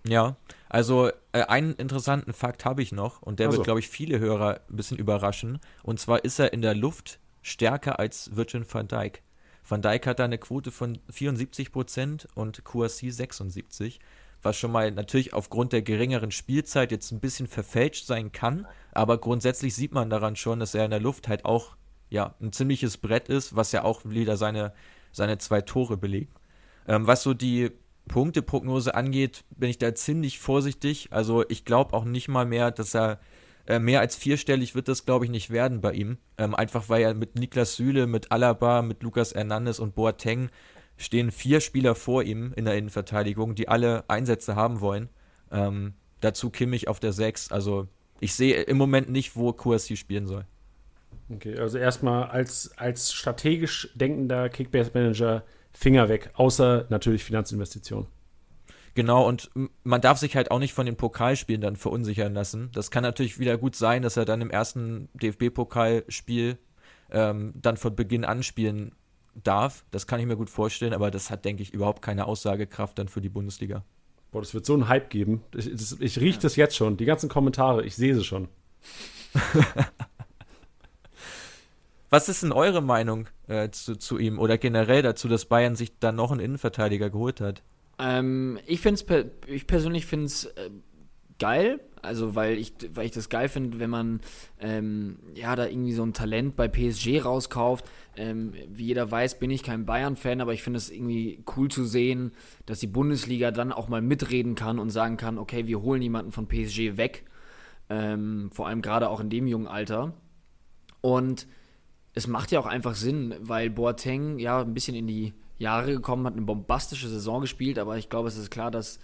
Ja, also äh, einen interessanten Fakt habe ich noch und der Ach so. wird, glaube ich, viele Hörer ein bisschen überraschen. Und zwar ist er in der Luft stärker als Virgin van Dijk. Van Dijk hat da eine Quote von 74% und QRC 76, was schon mal natürlich aufgrund der geringeren Spielzeit jetzt ein bisschen verfälscht sein kann, aber grundsätzlich sieht man daran schon, dass er in der Luft halt auch ja, ein ziemliches Brett ist, was ja auch wieder seine, seine zwei Tore belegt. Ähm, was so die Punkteprognose angeht, bin ich da ziemlich vorsichtig. Also ich glaube auch nicht mal mehr, dass er äh, mehr als vierstellig wird das, glaube ich, nicht werden bei ihm. Ähm, einfach weil er mit Niklas Süle, mit Alaba, mit Lukas Hernandez und Boateng stehen vier Spieler vor ihm in der Innenverteidigung, die alle Einsätze haben wollen. Ähm, dazu Kimmich auf der 6. Also ich sehe im Moment nicht, wo Kursi spielen soll. Okay, also erstmal als, als strategisch denkender Kickbase-Manager Finger weg, außer natürlich Finanzinvestitionen. Genau, und man darf sich halt auch nicht von den Pokalspielen dann verunsichern lassen. Das kann natürlich wieder gut sein, dass er dann im ersten DFB-Pokalspiel ähm, dann von Beginn an spielen darf. Das kann ich mir gut vorstellen, aber das hat, denke ich, überhaupt keine Aussagekraft dann für die Bundesliga. Boah, das wird so einen Hype geben. Ich, ich rieche das jetzt schon. Die ganzen Kommentare, ich sehe sie schon. Was ist denn eure Meinung äh, zu, zu, ihm oder generell dazu, dass Bayern sich dann noch einen Innenverteidiger geholt hat? Ähm, ich finde es, ich persönlich finde es äh, geil, also weil ich, weil ich das geil finde, wenn man ähm, ja da irgendwie so ein Talent bei PSG rauskauft. Ähm, wie jeder weiß, bin ich kein Bayern-Fan, aber ich finde es irgendwie cool zu sehen, dass die Bundesliga dann auch mal mitreden kann und sagen kann, okay, wir holen jemanden von PSG weg. Ähm, vor allem gerade auch in dem jungen Alter. Und es macht ja auch einfach Sinn, weil Boateng ja ein bisschen in die Jahre gekommen hat, eine bombastische Saison gespielt, aber ich glaube, es ist klar, dass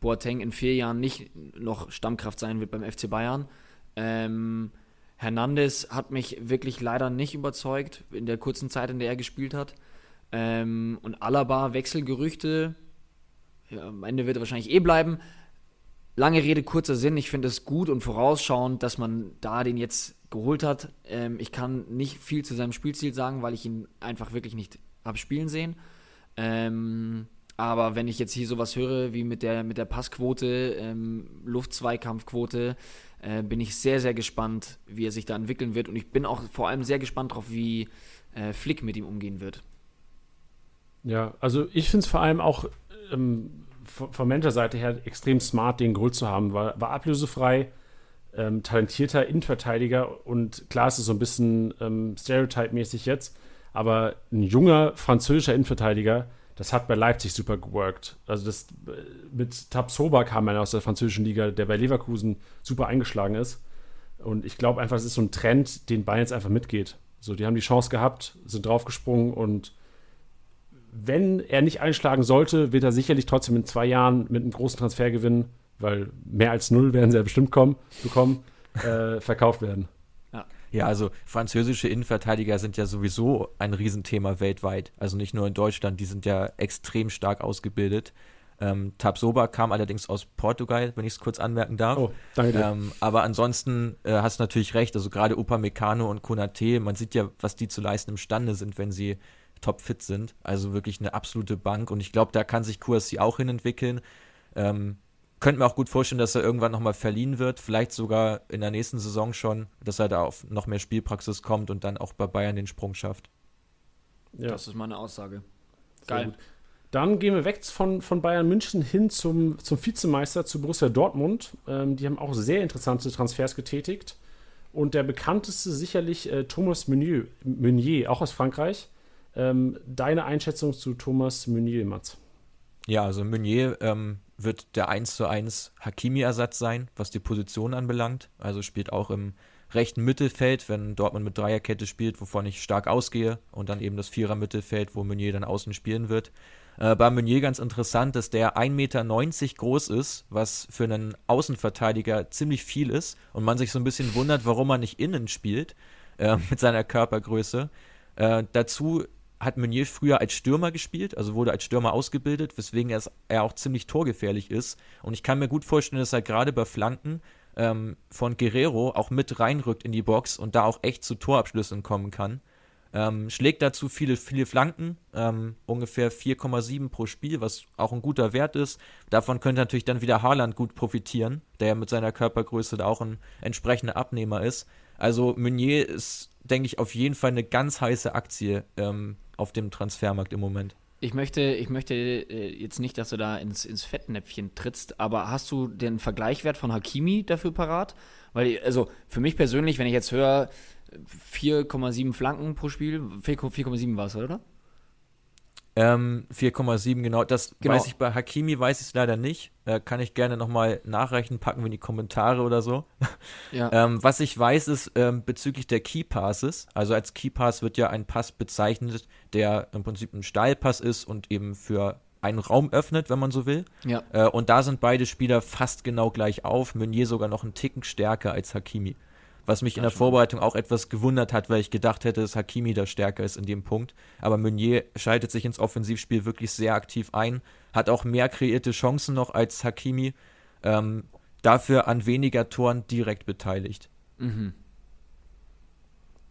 Boateng in vier Jahren nicht noch Stammkraft sein wird beim FC Bayern. Ähm, Hernandez hat mich wirklich leider nicht überzeugt in der kurzen Zeit, in der er gespielt hat. Ähm, und Alaba Wechselgerüchte. Ja, am Ende wird er wahrscheinlich eh bleiben. Lange Rede, kurzer Sinn. Ich finde es gut und vorausschauend, dass man da den jetzt geholt hat. Ähm, ich kann nicht viel zu seinem Spielstil sagen, weil ich ihn einfach wirklich nicht habe spielen sehen. Ähm, aber wenn ich jetzt hier sowas höre wie mit der, mit der Passquote, ähm, Luftzweikampfquote, äh, bin ich sehr, sehr gespannt, wie er sich da entwickeln wird. Und ich bin auch vor allem sehr gespannt darauf, wie äh, Flick mit ihm umgehen wird. Ja, also ich finde es vor allem auch ähm, von Manager-Seite her extrem smart, den geholt zu haben. War, war ablösefrei, ähm, talentierter Innenverteidiger und klar ist es so ein bisschen ähm, Stereotype-mäßig jetzt, aber ein junger französischer Innenverteidiger, das hat bei Leipzig super geworkt. Also das äh, mit Tabsoba kam einer aus der französischen Liga, der bei Leverkusen super eingeschlagen ist. Und ich glaube einfach, es ist so ein Trend, den Bayern jetzt einfach mitgeht. So, die haben die Chance gehabt, sind draufgesprungen und wenn er nicht einschlagen sollte, wird er sicherlich trotzdem in zwei Jahren mit einem großen Transfer gewinnen, weil mehr als null werden sie ja bestimmt kommen, bekommen, äh, verkauft werden. Ja, also französische Innenverteidiger sind ja sowieso ein Riesenthema weltweit. Also nicht nur in Deutschland, die sind ja extrem stark ausgebildet. Ähm, Tabsoba kam allerdings aus Portugal, wenn ich es kurz anmerken darf. Oh, danke dir. Ähm, aber ansonsten äh, hast du natürlich recht, also gerade Upamecano und Konate, man sieht ja, was die zu leisten imstande sind, wenn sie topfit sind. Also wirklich eine absolute Bank und ich glaube, da kann sich QSC auch hin entwickeln. Ähm, könnte mir auch gut vorstellen, dass er irgendwann nochmal verliehen wird, vielleicht sogar in der nächsten Saison schon, dass er da auf noch mehr Spielpraxis kommt und dann auch bei Bayern den Sprung schafft. Ja. Das ist meine Aussage. Geil. Dann gehen wir weg von, von Bayern München hin zum, zum Vizemeister, zu Borussia Dortmund. Ähm, die haben auch sehr interessante Transfers getätigt. Und der bekannteste sicherlich äh, Thomas Meunier, Meunier, auch aus Frankreich. Ähm, deine Einschätzung zu Thomas Meunier, Mats? Ja, also Meunier ähm, wird der 1 zu 1 Hakimi-Ersatz sein, was die Position anbelangt. Also spielt auch im rechten Mittelfeld, wenn Dortmund mit Dreierkette spielt, wovon ich stark ausgehe. Und dann eben das Vierer-Mittelfeld, wo Meunier dann außen spielen wird. Äh, bei Meunier ganz interessant, dass der 1,90 Meter groß ist, was für einen Außenverteidiger ziemlich viel ist. Und man sich so ein bisschen wundert, warum er nicht innen spielt äh, mit seiner Körpergröße. Äh, dazu hat Meunier früher als Stürmer gespielt, also wurde als Stürmer ausgebildet, weswegen er, auch ziemlich torgefährlich ist. Und ich kann mir gut vorstellen, dass er gerade bei Flanken ähm, von Guerrero auch mit reinrückt in die Box und da auch echt zu Torabschlüssen kommen kann. Ähm, schlägt dazu viele, viele Flanken, ähm, ungefähr 4,7 pro Spiel, was auch ein guter Wert ist. Davon könnte natürlich dann wieder Haaland gut profitieren, der ja mit seiner Körpergröße da auch ein entsprechender Abnehmer ist. Also Meunier ist, denke ich, auf jeden Fall eine ganz heiße Aktie ähm, auf dem Transfermarkt im Moment. Ich möchte, ich möchte äh, jetzt nicht, dass du da ins, ins Fettnäpfchen trittst, aber hast du den Vergleichwert von Hakimi dafür parat? Weil, also für mich persönlich, wenn ich jetzt höre, 4,7 Flanken pro Spiel, 4,7 war es, oder? Ähm, 4,7 genau. Das genau. weiß ich bei Hakimi, weiß ich es leider nicht. Äh, kann ich gerne nochmal nachrechnen, packen wir in die Kommentare oder so. Ja. ähm, was ich weiß, ist ähm, bezüglich der Key Passes. Also als Key Pass wird ja ein Pass bezeichnet, der im Prinzip ein Steilpass ist und eben für einen Raum öffnet, wenn man so will. Ja. Äh, und da sind beide Spieler fast genau gleich auf. Meunier sogar noch einen Ticken stärker als Hakimi was mich in der Vorbereitung auch etwas gewundert hat, weil ich gedacht hätte, dass Hakimi da stärker ist in dem Punkt. Aber Meunier schaltet sich ins Offensivspiel wirklich sehr aktiv ein, hat auch mehr kreierte Chancen noch als Hakimi, ähm, dafür an weniger Toren direkt beteiligt. Mhm.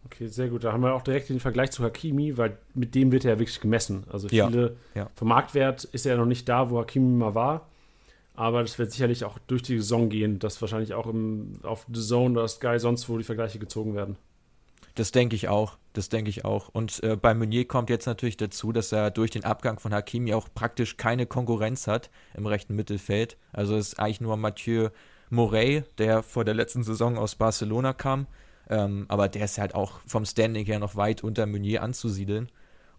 Okay, sehr gut. Da haben wir auch direkt den Vergleich zu Hakimi, weil mit dem wird er ja wirklich gemessen. Also viele, ja, ja. vom Marktwert ist er noch nicht da, wo Hakimi mal war. Aber das wird sicherlich auch durch die Saison gehen, dass wahrscheinlich auch im, auf The Zone oder Sky sonst wo die Vergleiche gezogen werden. Das denke ich auch. Das denke ich auch. Und äh, bei Meunier kommt jetzt natürlich dazu, dass er durch den Abgang von Hakimi auch praktisch keine Konkurrenz hat im rechten Mittelfeld. Also es ist eigentlich nur Mathieu Morey, der vor der letzten Saison aus Barcelona kam. Ähm, aber der ist halt auch vom Standing her noch weit unter Meunier anzusiedeln.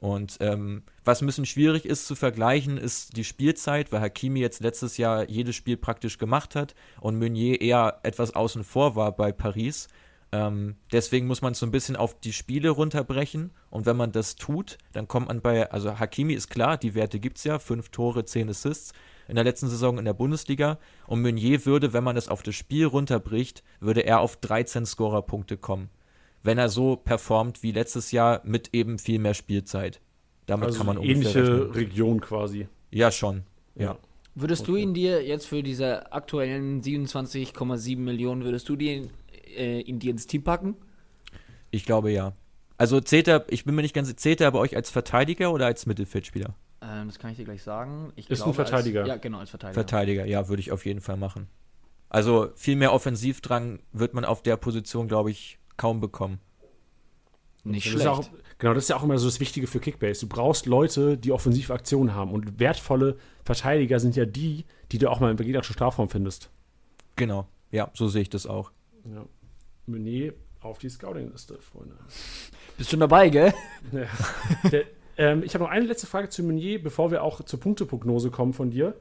Und ähm, was ein bisschen schwierig ist zu vergleichen, ist die Spielzeit, weil Hakimi jetzt letztes Jahr jedes Spiel praktisch gemacht hat und Meunier eher etwas außen vor war bei Paris. Ähm, deswegen muss man so ein bisschen auf die Spiele runterbrechen. Und wenn man das tut, dann kommt man bei, also Hakimi ist klar, die Werte gibt es ja, fünf Tore, zehn Assists in der letzten Saison in der Bundesliga. Und Meunier würde, wenn man das auf das Spiel runterbricht, würde er auf 13 Scorerpunkte kommen wenn er so performt wie letztes Jahr mit eben viel mehr Spielzeit. Damit also kann man ähnliche rechnen. Region quasi. Ja, schon. Ja. ja. Würdest okay. du ihn dir jetzt für diese aktuellen 27,7 Millionen, würdest du den äh, in dir ins Team packen? Ich glaube ja. Also zählt er, ich bin mir nicht ganz, zählt er bei euch als Verteidiger oder als Mittelfeldspieler? Ähm, das kann ich dir gleich sagen. Ich ist glaube, ein Verteidiger. Als, ja, genau, als Verteidiger. Verteidiger, ja, würde ich auf jeden Fall machen. Also viel mehr Offensivdrang wird man auf der Position, glaube ich, kaum bekommen. Nicht schlecht. Auch, genau, das ist ja auch immer so das Wichtige für Kickbase. Du brauchst Leute, die offensive Aktionen haben. Und wertvolle Verteidiger sind ja die, die du auch mal im gegnerischen Strafraum findest. Genau, ja, so sehe ich das auch. Ja. Meunier auf die Scouting-Liste, Freunde. Bist schon dabei, gell? Ja. Der, ähm, ich habe noch eine letzte Frage zu Meunier, bevor wir auch zur Punkteprognose kommen von dir.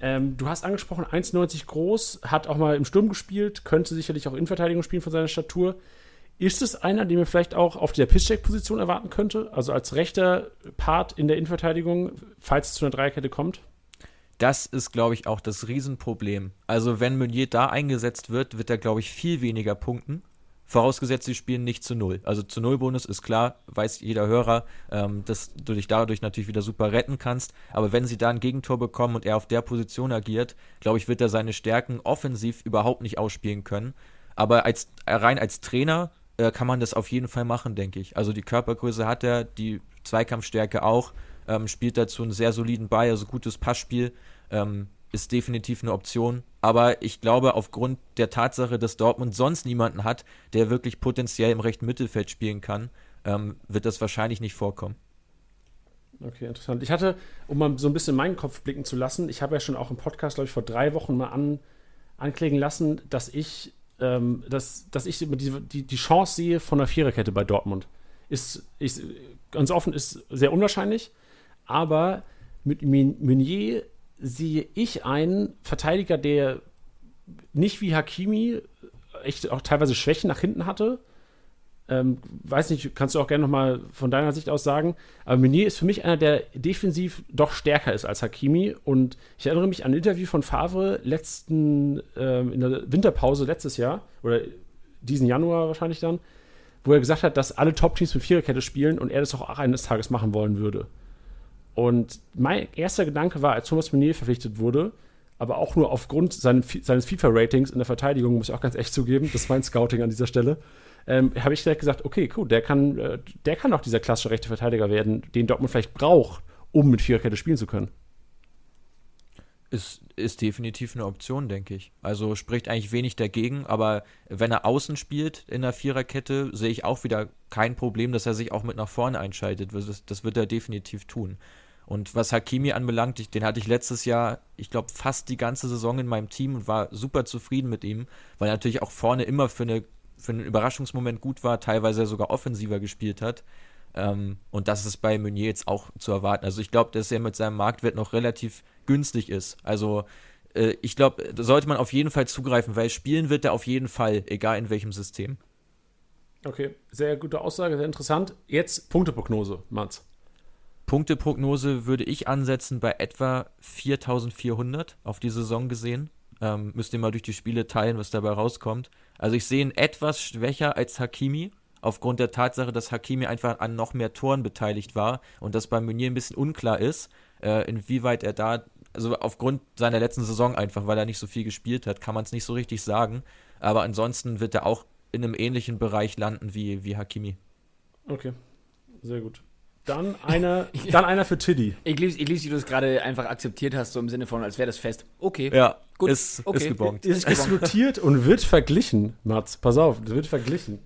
Ähm, du hast angesprochen, 1,90 groß, hat auch mal im Sturm gespielt, könnte sicherlich auch Innenverteidigung spielen von seiner Statur. Ist es einer, den man vielleicht auch auf der Pisscheck-Position erwarten könnte? Also als rechter Part in der Innenverteidigung, falls es zu einer Dreierkette kommt? Das ist, glaube ich, auch das Riesenproblem. Also, wenn Meunier da eingesetzt wird, wird er, glaube ich, viel weniger punkten. Vorausgesetzt, sie spielen nicht zu Null. Also zu Null-Bonus ist klar, weiß jeder Hörer, ähm, dass du dich dadurch natürlich wieder super retten kannst. Aber wenn sie da ein Gegentor bekommen und er auf der Position agiert, glaube ich, wird er seine Stärken offensiv überhaupt nicht ausspielen können. Aber als, rein als Trainer äh, kann man das auf jeden Fall machen, denke ich. Also die Körpergröße hat er, die Zweikampfstärke auch, ähm, spielt dazu einen sehr soliden Ball, also gutes Passspiel, ähm, ist definitiv eine Option. Aber ich glaube, aufgrund der Tatsache, dass Dortmund sonst niemanden hat, der wirklich potenziell im rechten Mittelfeld spielen kann, ähm, wird das wahrscheinlich nicht vorkommen. Okay, interessant. Ich hatte, um mal so ein bisschen meinen Kopf blicken zu lassen, ich habe ja schon auch im Podcast, glaube ich, vor drei Wochen mal an, anklicken lassen, dass ich ähm, dass, dass ich die, die, die Chance sehe von einer Viererkette bei Dortmund. Ist, ist ganz offen, ist sehr unwahrscheinlich, aber mit Meunier sehe ich einen Verteidiger, der nicht wie Hakimi echt auch teilweise Schwächen nach hinten hatte, ähm, weiß nicht, kannst du auch gerne nochmal von deiner Sicht aus sagen. Aber Meunier ist für mich einer, der defensiv doch stärker ist als Hakimi. Und ich erinnere mich an ein Interview von Favre letzten, ähm, in der Winterpause letztes Jahr, oder diesen Januar wahrscheinlich dann, wo er gesagt hat, dass alle Top-Teams mit Viererkette spielen und er das auch eines Tages machen wollen würde. Und mein erster Gedanke war, als Thomas Meunier verpflichtet wurde, aber auch nur aufgrund seines FIFA-Ratings in der Verteidigung, muss ich auch ganz echt zugeben, das ist mein Scouting an dieser Stelle, ähm, habe ich direkt gesagt, okay, cool, der kann, äh, der kann auch dieser klassische rechte Verteidiger werden, den Dortmund vielleicht braucht, um mit Viererkette spielen zu können. Ist, ist definitiv eine Option, denke ich. Also spricht eigentlich wenig dagegen, aber wenn er außen spielt in der Viererkette, sehe ich auch wieder kein Problem, dass er sich auch mit nach vorne einschaltet. Das, das wird er definitiv tun. Und was Hakimi anbelangt, den hatte ich letztes Jahr, ich glaube, fast die ganze Saison in meinem Team und war super zufrieden mit ihm, weil er natürlich auch vorne immer für eine für einen Überraschungsmoment gut war, teilweise sogar offensiver gespielt hat. Ähm, und das ist bei Meunier jetzt auch zu erwarten. Also ich glaube, dass er mit seinem Marktwert noch relativ günstig ist. Also äh, ich glaube, da sollte man auf jeden Fall zugreifen, weil spielen wird er auf jeden Fall, egal in welchem System. Okay, sehr gute Aussage, sehr interessant. Jetzt Punkteprognose, Mats. Punkteprognose würde ich ansetzen bei etwa 4400 auf die Saison gesehen. Ähm, müsst ihr mal durch die Spiele teilen, was dabei rauskommt. Also ich sehe ihn etwas schwächer als Hakimi, aufgrund der Tatsache, dass Hakimi einfach an noch mehr Toren beteiligt war und dass bei Meunier ein bisschen unklar ist, äh, inwieweit er da, also aufgrund seiner letzten Saison einfach, weil er nicht so viel gespielt hat, kann man es nicht so richtig sagen. Aber ansonsten wird er auch in einem ähnlichen Bereich landen wie, wie Hakimi. Okay, sehr gut. Dann einer, dann einer für Tiddy. Ich liebe ich lieb, wie du es gerade einfach akzeptiert hast, so im Sinne von, als wäre das fest. Okay. Ja, gut. Ist, okay. ist gebongt. Ist diskutiert und wird verglichen, Mats. Pass auf, das wird verglichen.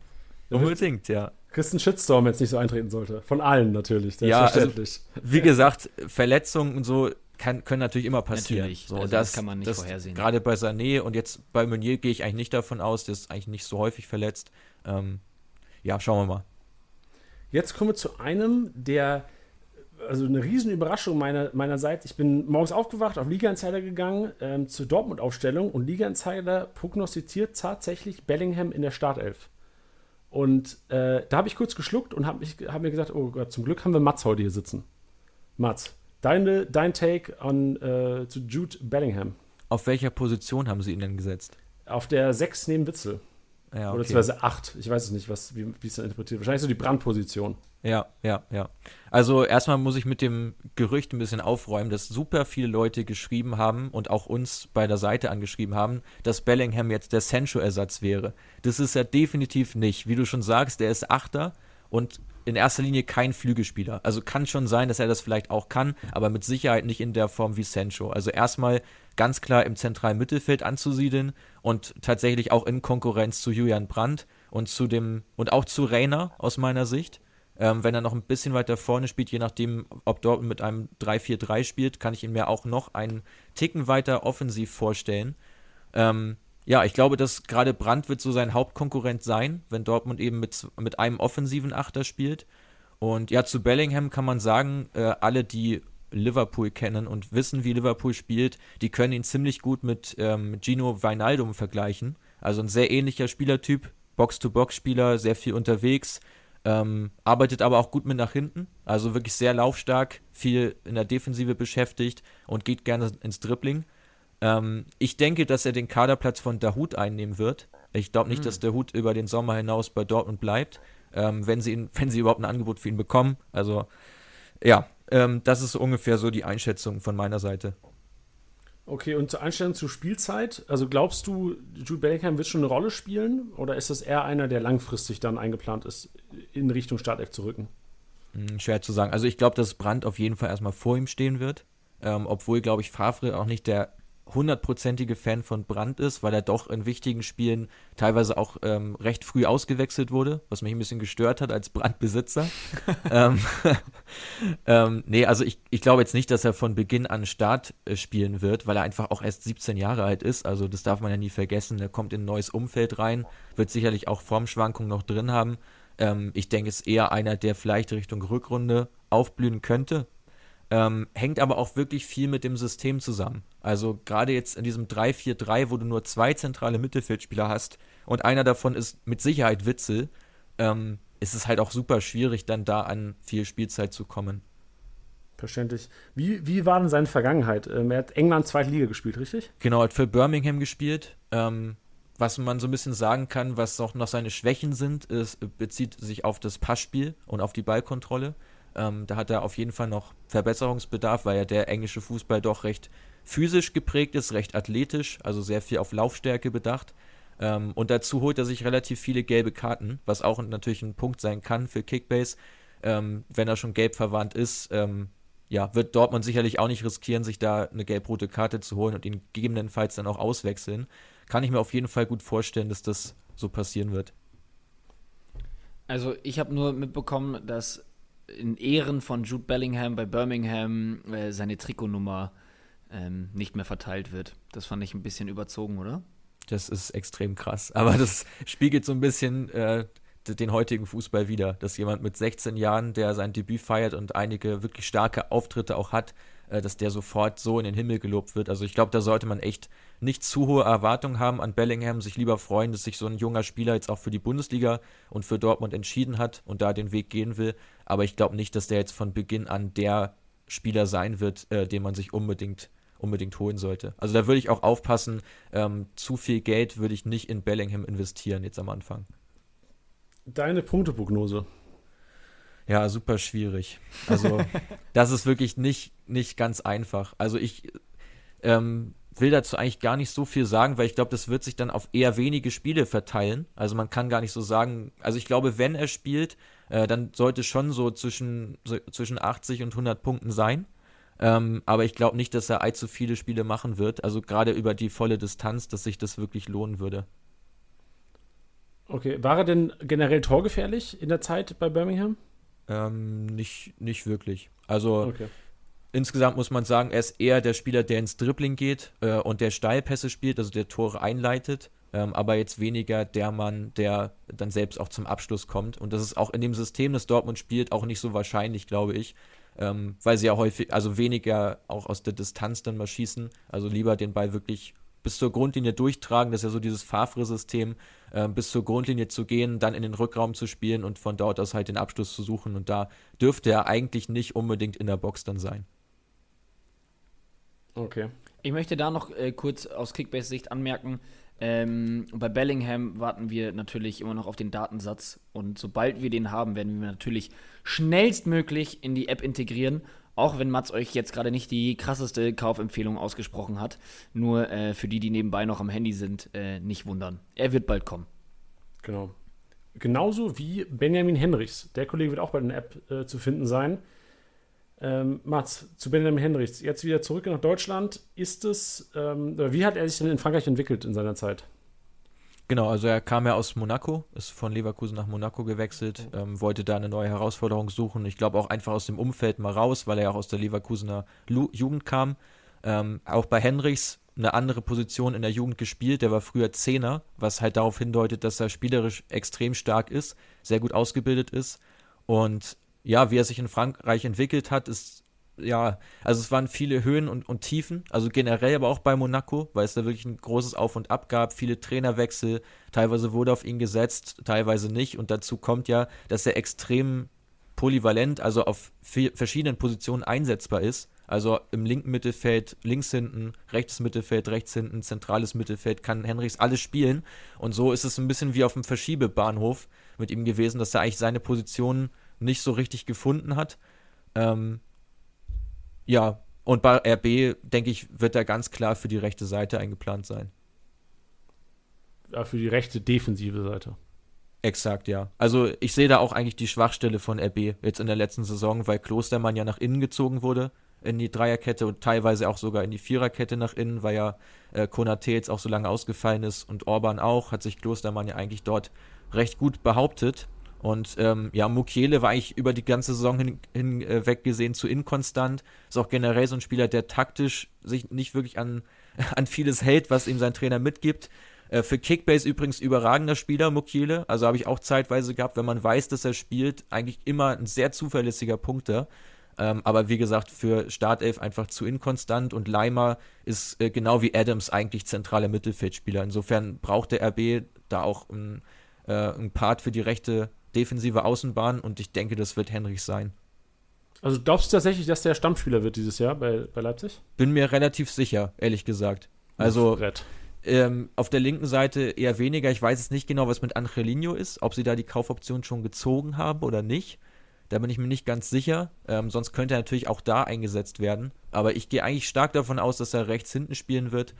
Unbedingt, ja. Christen Shitstorm jetzt nicht so eintreten sollte. Von allen natürlich, ja, also, wie gesagt, Verletzungen und so kann, können natürlich immer passieren. Natürlich, so, also das, das, kann man nicht vorhersehen. Gerade bei Sané und jetzt bei Meunier gehe ich eigentlich nicht davon aus, der ist eigentlich nicht so häufig verletzt. Ähm, ja, schauen wir mal. Jetzt kommen wir zu einem, der, also eine Riesenüberraschung meiner, meinerseits. Ich bin morgens aufgewacht, auf Liga Insider gegangen, ähm, zur Dortmund-Aufstellung und Liga Insider prognostiziert tatsächlich Bellingham in der Startelf. Und äh, da habe ich kurz geschluckt und habe hab mir gesagt, oh Gott, zum Glück haben wir Mats heute hier sitzen. Mats, deine, dein Take an, äh, zu Jude Bellingham. Auf welcher Position haben sie ihn denn gesetzt? Auf der 6 neben Witzel. Ja, okay. Oder beziehungsweise 8. Ich weiß es nicht, was, wie es dann interpretiert. Wahrscheinlich so die Brandposition. Ja, ja, ja. Also erstmal muss ich mit dem Gerücht ein bisschen aufräumen, dass super viele Leute geschrieben haben und auch uns bei der Seite angeschrieben haben, dass Bellingham jetzt der Sancho-Ersatz wäre. Das ist er definitiv nicht. Wie du schon sagst, der ist Achter und in erster Linie kein Flügelspieler. Also kann schon sein, dass er das vielleicht auch kann, aber mit Sicherheit nicht in der Form wie Sancho. Also erstmal ganz klar im zentralen Mittelfeld anzusiedeln und tatsächlich auch in Konkurrenz zu Julian Brandt und zu dem und auch zu Rainer aus meiner Sicht. Ähm, wenn er noch ein bisschen weiter vorne spielt, je nachdem, ob Dortmund mit einem 3-4-3 spielt, kann ich ihn mir auch noch einen Ticken weiter offensiv vorstellen. Ähm, ja, ich glaube, dass gerade Brandt wird so sein Hauptkonkurrent sein, wenn Dortmund eben mit, mit einem offensiven Achter spielt. Und ja, zu Bellingham kann man sagen, äh, alle, die Liverpool kennen und wissen, wie Liverpool spielt, die können ihn ziemlich gut mit ähm, Gino Weinaldum vergleichen. Also ein sehr ähnlicher Spielertyp, Box-to-Box-Spieler, sehr viel unterwegs, ähm, arbeitet aber auch gut mit nach hinten. Also wirklich sehr laufstark, viel in der Defensive beschäftigt und geht gerne ins Dribbling. Ähm, ich denke, dass er den Kaderplatz von Dahut einnehmen wird. Ich glaube nicht, mhm. dass der Hut über den Sommer hinaus bei Dortmund bleibt, ähm, wenn, sie ihn, wenn sie überhaupt ein Angebot für ihn bekommen. Also ja, ähm, das ist ungefähr so die Einschätzung von meiner Seite. Okay, und zur Einstellung zur Spielzeit, also glaubst du, Jude Bellingham wird schon eine Rolle spielen oder ist das eher einer, der langfristig dann eingeplant ist, in Richtung Startelf zu rücken? Hm, schwer zu sagen. Also ich glaube, dass Brandt auf jeden Fall erstmal vor ihm stehen wird, ähm, obwohl, glaube ich, Favre auch nicht der hundertprozentige Fan von Brandt ist, weil er doch in wichtigen Spielen teilweise auch ähm, recht früh ausgewechselt wurde, was mich ein bisschen gestört hat als Brandbesitzer. ähm, ähm, nee, also ich, ich glaube jetzt nicht, dass er von Beginn an Start äh, spielen wird, weil er einfach auch erst 17 Jahre alt ist. Also das darf man ja nie vergessen. Er kommt in ein neues Umfeld rein, wird sicherlich auch Formschwankungen noch drin haben. Ähm, ich denke, es ist eher einer, der vielleicht Richtung Rückrunde aufblühen könnte, ähm, hängt aber auch wirklich viel mit dem System zusammen. Also gerade jetzt in diesem 3-4-3, wo du nur zwei zentrale Mittelfeldspieler hast und einer davon ist mit Sicherheit Witzel, ähm, ist es halt auch super schwierig, dann da an viel Spielzeit zu kommen. Verständlich. Wie, wie war denn seine Vergangenheit? Ähm, er hat England zweite Liga gespielt, richtig? Genau, hat für Birmingham gespielt. Ähm, was man so ein bisschen sagen kann, was auch noch seine Schwächen sind, ist, bezieht sich auf das Passspiel und auf die Ballkontrolle. Ähm, da hat er auf jeden Fall noch Verbesserungsbedarf, weil ja der englische Fußball doch recht physisch geprägt ist, recht athletisch, also sehr viel auf Laufstärke bedacht. Ähm, und dazu holt er sich relativ viele gelbe Karten, was auch natürlich ein Punkt sein kann für Kickbase. Ähm, wenn er schon gelb verwandt ist, ähm, ja, wird Dortmund sicherlich auch nicht riskieren, sich da eine gelb-rote Karte zu holen und ihn gegebenenfalls dann auch auswechseln. Kann ich mir auf jeden Fall gut vorstellen, dass das so passieren wird. Also ich habe nur mitbekommen, dass in Ehren von Jude Bellingham bei Birmingham äh, seine Trikotnummer ähm, nicht mehr verteilt wird. Das fand ich ein bisschen überzogen, oder? Das ist extrem krass. Aber das spiegelt so ein bisschen äh, den heutigen Fußball wieder, dass jemand mit 16 Jahren, der sein Debüt feiert und einige wirklich starke Auftritte auch hat, äh, dass der sofort so in den Himmel gelobt wird. Also ich glaube, da sollte man echt nicht zu hohe Erwartungen haben an Bellingham, sich lieber freuen, dass sich so ein junger Spieler jetzt auch für die Bundesliga und für Dortmund entschieden hat und da den Weg gehen will. Aber ich glaube nicht, dass der jetzt von Beginn an der Spieler sein wird, äh, den man sich unbedingt unbedingt holen sollte. Also da würde ich auch aufpassen, ähm, zu viel Geld würde ich nicht in Bellingham investieren jetzt am Anfang. Deine Punkteprognose. Ja, super schwierig. Also, das ist wirklich nicht, nicht ganz einfach. Also, ich ähm, will dazu eigentlich gar nicht so viel sagen, weil ich glaube, das wird sich dann auf eher wenige Spiele verteilen. Also, man kann gar nicht so sagen. Also, ich glaube, wenn er spielt, äh, dann sollte es schon so zwischen, so zwischen 80 und 100 Punkten sein. Ähm, aber ich glaube nicht, dass er allzu viele Spiele machen wird. Also, gerade über die volle Distanz, dass sich das wirklich lohnen würde. Okay, war er denn generell torgefährlich in der Zeit bei Birmingham? Ähm, nicht, nicht wirklich. Also okay. insgesamt muss man sagen, er ist eher der Spieler, der ins Dribbling geht äh, und der Steilpässe spielt, also der Tore einleitet, ähm, aber jetzt weniger der Mann, der dann selbst auch zum Abschluss kommt. Und das ist auch in dem System, das Dortmund spielt, auch nicht so wahrscheinlich, glaube ich. Ähm, weil sie ja häufig, also weniger auch aus der Distanz dann mal schießen, also lieber den Ball wirklich bis zur Grundlinie durchtragen, das ist ja so dieses Favre-System, äh, bis zur Grundlinie zu gehen, dann in den Rückraum zu spielen und von dort aus halt den Abschluss zu suchen. Und da dürfte er eigentlich nicht unbedingt in der Box dann sein. Okay. Ich möchte da noch äh, kurz aus Kickbase-Sicht anmerken, ähm, bei Bellingham warten wir natürlich immer noch auf den Datensatz und sobald wir den haben, werden wir natürlich schnellstmöglich in die App integrieren auch wenn Mats euch jetzt gerade nicht die krasseste Kaufempfehlung ausgesprochen hat. Nur äh, für die, die nebenbei noch am Handy sind, äh, nicht wundern. Er wird bald kommen. Genau. Genauso wie Benjamin Henrichs. Der Kollege wird auch bei der App äh, zu finden sein. Ähm, Mats, zu Benjamin Henrichs. Jetzt wieder zurück nach Deutschland. Ist es, ähm, wie hat er sich denn in Frankreich entwickelt in seiner Zeit? Genau, also er kam ja aus Monaco, ist von Leverkusen nach Monaco gewechselt, ähm, wollte da eine neue Herausforderung suchen. Ich glaube auch einfach aus dem Umfeld mal raus, weil er auch aus der Leverkusener Lu Jugend kam. Ähm, auch bei Henrichs eine andere Position in der Jugend gespielt. Der war früher Zehner, was halt darauf hindeutet, dass er spielerisch extrem stark ist, sehr gut ausgebildet ist. Und ja, wie er sich in Frankreich entwickelt hat, ist ja, also es waren viele Höhen und, und Tiefen, also generell aber auch bei Monaco, weil es da wirklich ein großes Auf und Ab gab, viele Trainerwechsel, teilweise wurde auf ihn gesetzt, teilweise nicht und dazu kommt ja, dass er extrem polyvalent, also auf verschiedenen Positionen einsetzbar ist. Also im linken Mittelfeld, links hinten, rechtes Mittelfeld, rechts hinten, zentrales Mittelfeld kann Henrichs alles spielen. Und so ist es ein bisschen wie auf dem Verschiebebahnhof mit ihm gewesen, dass er eigentlich seine Position nicht so richtig gefunden hat. Ähm, ja, und bei RB, denke ich, wird er ganz klar für die rechte Seite eingeplant sein. Ja, für die rechte defensive Seite. Exakt, ja. Also ich sehe da auch eigentlich die Schwachstelle von RB jetzt in der letzten Saison, weil Klostermann ja nach innen gezogen wurde in die Dreierkette und teilweise auch sogar in die Viererkette nach innen, weil ja äh, Konate jetzt auch so lange ausgefallen ist und Orban auch, hat sich Klostermann ja eigentlich dort recht gut behauptet. Und ähm, ja, Mukiele war eigentlich über die ganze Saison hinweg hin, äh, gesehen zu inkonstant. Ist auch generell so ein Spieler, der taktisch sich nicht wirklich an, an vieles hält, was ihm sein Trainer mitgibt. Äh, für Kickbase übrigens überragender Spieler, Mukiele. Also habe ich auch zeitweise gehabt, wenn man weiß, dass er spielt, eigentlich immer ein sehr zuverlässiger Punkter. Ähm, aber wie gesagt, für Startelf einfach zu inkonstant und Leimer ist äh, genau wie Adams eigentlich zentraler Mittelfeldspieler. Insofern braucht der RB da auch ein, äh, ein Part für die rechte defensive Außenbahn und ich denke, das wird Henrich sein. Also glaubst du tatsächlich, dass der Stammspieler wird dieses Jahr bei, bei Leipzig? Bin mir relativ sicher, ehrlich gesagt. Also ähm, auf der linken Seite eher weniger. Ich weiß es nicht genau, was mit Angelino ist, ob sie da die Kaufoption schon gezogen haben oder nicht. Da bin ich mir nicht ganz sicher. Ähm, sonst könnte er natürlich auch da eingesetzt werden. Aber ich gehe eigentlich stark davon aus, dass er rechts hinten spielen wird.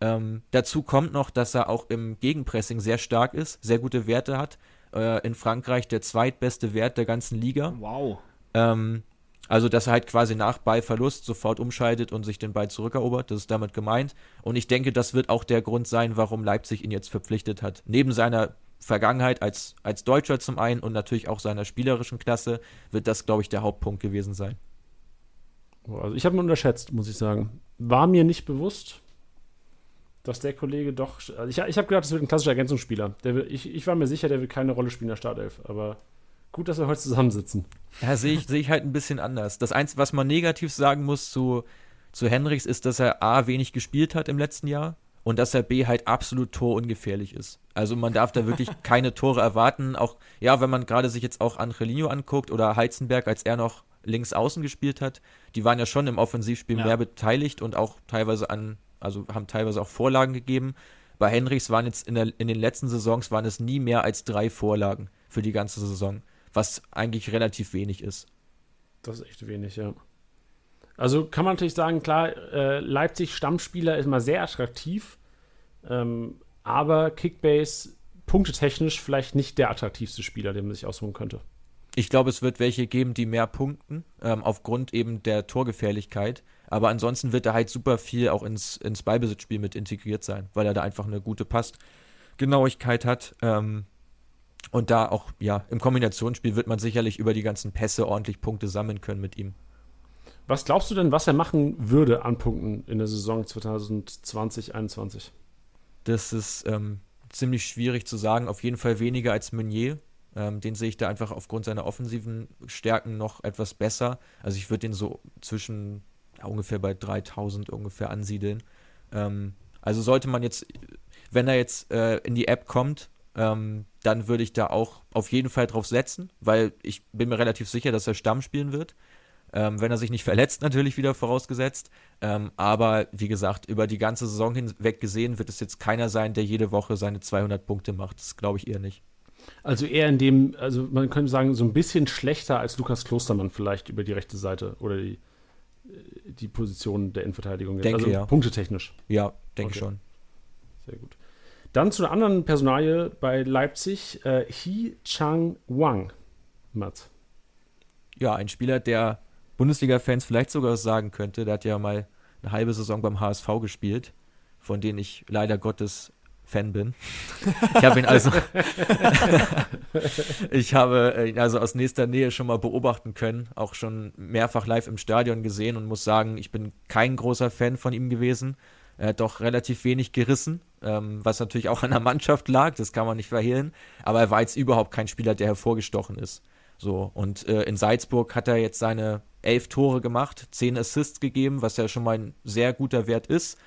Ähm, dazu kommt noch, dass er auch im Gegenpressing sehr stark ist, sehr gute Werte hat äh, in Frankreich der zweitbeste Wert der ganzen Liga. Wow. Ähm, also, dass er halt quasi nach Ballverlust sofort umschaltet und sich den Ball zurückerobert, das ist damit gemeint. Und ich denke, das wird auch der Grund sein, warum Leipzig ihn jetzt verpflichtet hat. Neben seiner Vergangenheit als, als Deutscher zum einen und natürlich auch seiner spielerischen Klasse wird das, glaube ich, der Hauptpunkt gewesen sein. Also ich habe ihn unterschätzt, muss ich sagen. War mir nicht bewusst. Dass der Kollege doch. Also ich, ich habe gedacht, das wird ein klassischer Ergänzungsspieler. Will, ich, ich war mir sicher, der wird keine Rolle spielen in der Startelf. Aber gut, dass wir heute zusammensitzen. Ja, sehe ich, seh ich halt ein bisschen anders. Das Einzige, was man negativ sagen muss zu, zu Henrichs, ist, dass er A, wenig gespielt hat im letzten Jahr und dass er B halt absolut torungefährlich ist. Also man darf da wirklich keine Tore erwarten. Auch, ja, wenn man gerade sich jetzt auch Angelino anguckt oder Heizenberg, als er noch links außen gespielt hat, die waren ja schon im Offensivspiel ja. mehr beteiligt und auch teilweise an, also haben teilweise auch Vorlagen gegeben. Bei Henrichs waren jetzt in, der, in den letzten Saisons waren es nie mehr als drei Vorlagen für die ganze Saison, was eigentlich relativ wenig ist. Das ist echt wenig, ja. Also kann man natürlich sagen, klar, äh, Leipzig Stammspieler ist mal sehr attraktiv, ähm, aber Kickbase punktetechnisch vielleicht nicht der attraktivste Spieler, den man sich aussuchen könnte. Ich glaube, es wird welche geben, die mehr punkten, ähm, aufgrund eben der Torgefährlichkeit. Aber ansonsten wird er halt super viel auch ins, ins Ballbesitzspiel mit integriert sein, weil er da einfach eine gute Passgenauigkeit hat. Ähm, und da auch, ja, im Kombinationsspiel wird man sicherlich über die ganzen Pässe ordentlich Punkte sammeln können mit ihm. Was glaubst du denn, was er machen würde an Punkten in der Saison 2020, 2021? Das ist ähm, ziemlich schwierig zu sagen. Auf jeden Fall weniger als Meunier. Ähm, den sehe ich da einfach aufgrund seiner offensiven Stärken noch etwas besser. Also ich würde den so zwischen ungefähr bei 3000 ungefähr ansiedeln. Ähm, also sollte man jetzt, wenn er jetzt äh, in die App kommt, ähm, dann würde ich da auch auf jeden Fall drauf setzen, weil ich bin mir relativ sicher, dass er Stamm spielen wird. Ähm, wenn er sich nicht verletzt, natürlich wieder vorausgesetzt. Ähm, aber wie gesagt, über die ganze Saison hinweg gesehen wird es jetzt keiner sein, der jede Woche seine 200 Punkte macht. Das glaube ich eher nicht. Also eher in dem, also man könnte sagen, so ein bisschen schlechter als Lukas Klostermann vielleicht über die rechte Seite oder die, die Position der Innenverteidigung. Denke, also ja. punktetechnisch. Ja, denke okay. schon. Sehr gut. Dann zu einer anderen Personalie bei Leipzig, äh, He Chang Wang. Mats. Ja, ein Spieler, der Bundesliga-Fans vielleicht sogar sagen könnte. Der hat ja mal eine halbe Saison beim HSV gespielt, von denen ich leider Gottes Fan bin. Ich habe ihn also, ich habe ihn also aus nächster Nähe schon mal beobachten können, auch schon mehrfach live im Stadion gesehen und muss sagen, ich bin kein großer Fan von ihm gewesen. Er hat doch relativ wenig gerissen, ähm, was natürlich auch an der Mannschaft lag, das kann man nicht verhehlen. Aber er war jetzt überhaupt kein Spieler, der hervorgestochen ist. So, und äh, in Salzburg hat er jetzt seine elf Tore gemacht, zehn Assists gegeben, was ja schon mal ein sehr guter Wert ist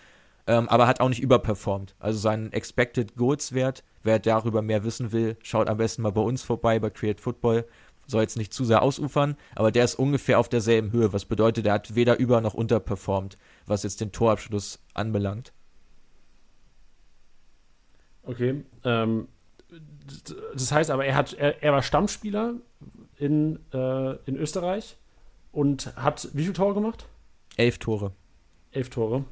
ähm, aber hat auch nicht überperformt. Also sein Expected Goals Wert, wer darüber mehr wissen will, schaut am besten mal bei uns vorbei, bei Create Football. Soll jetzt nicht zu sehr ausufern, aber der ist ungefähr auf derselben Höhe, was bedeutet, er hat weder über noch unterperformt, was jetzt den Torabschluss anbelangt. Okay, ähm, das heißt aber, er, hat, er, er war Stammspieler in, äh, in Österreich und hat wie viele Tore gemacht? Elf Tore. Elf Tore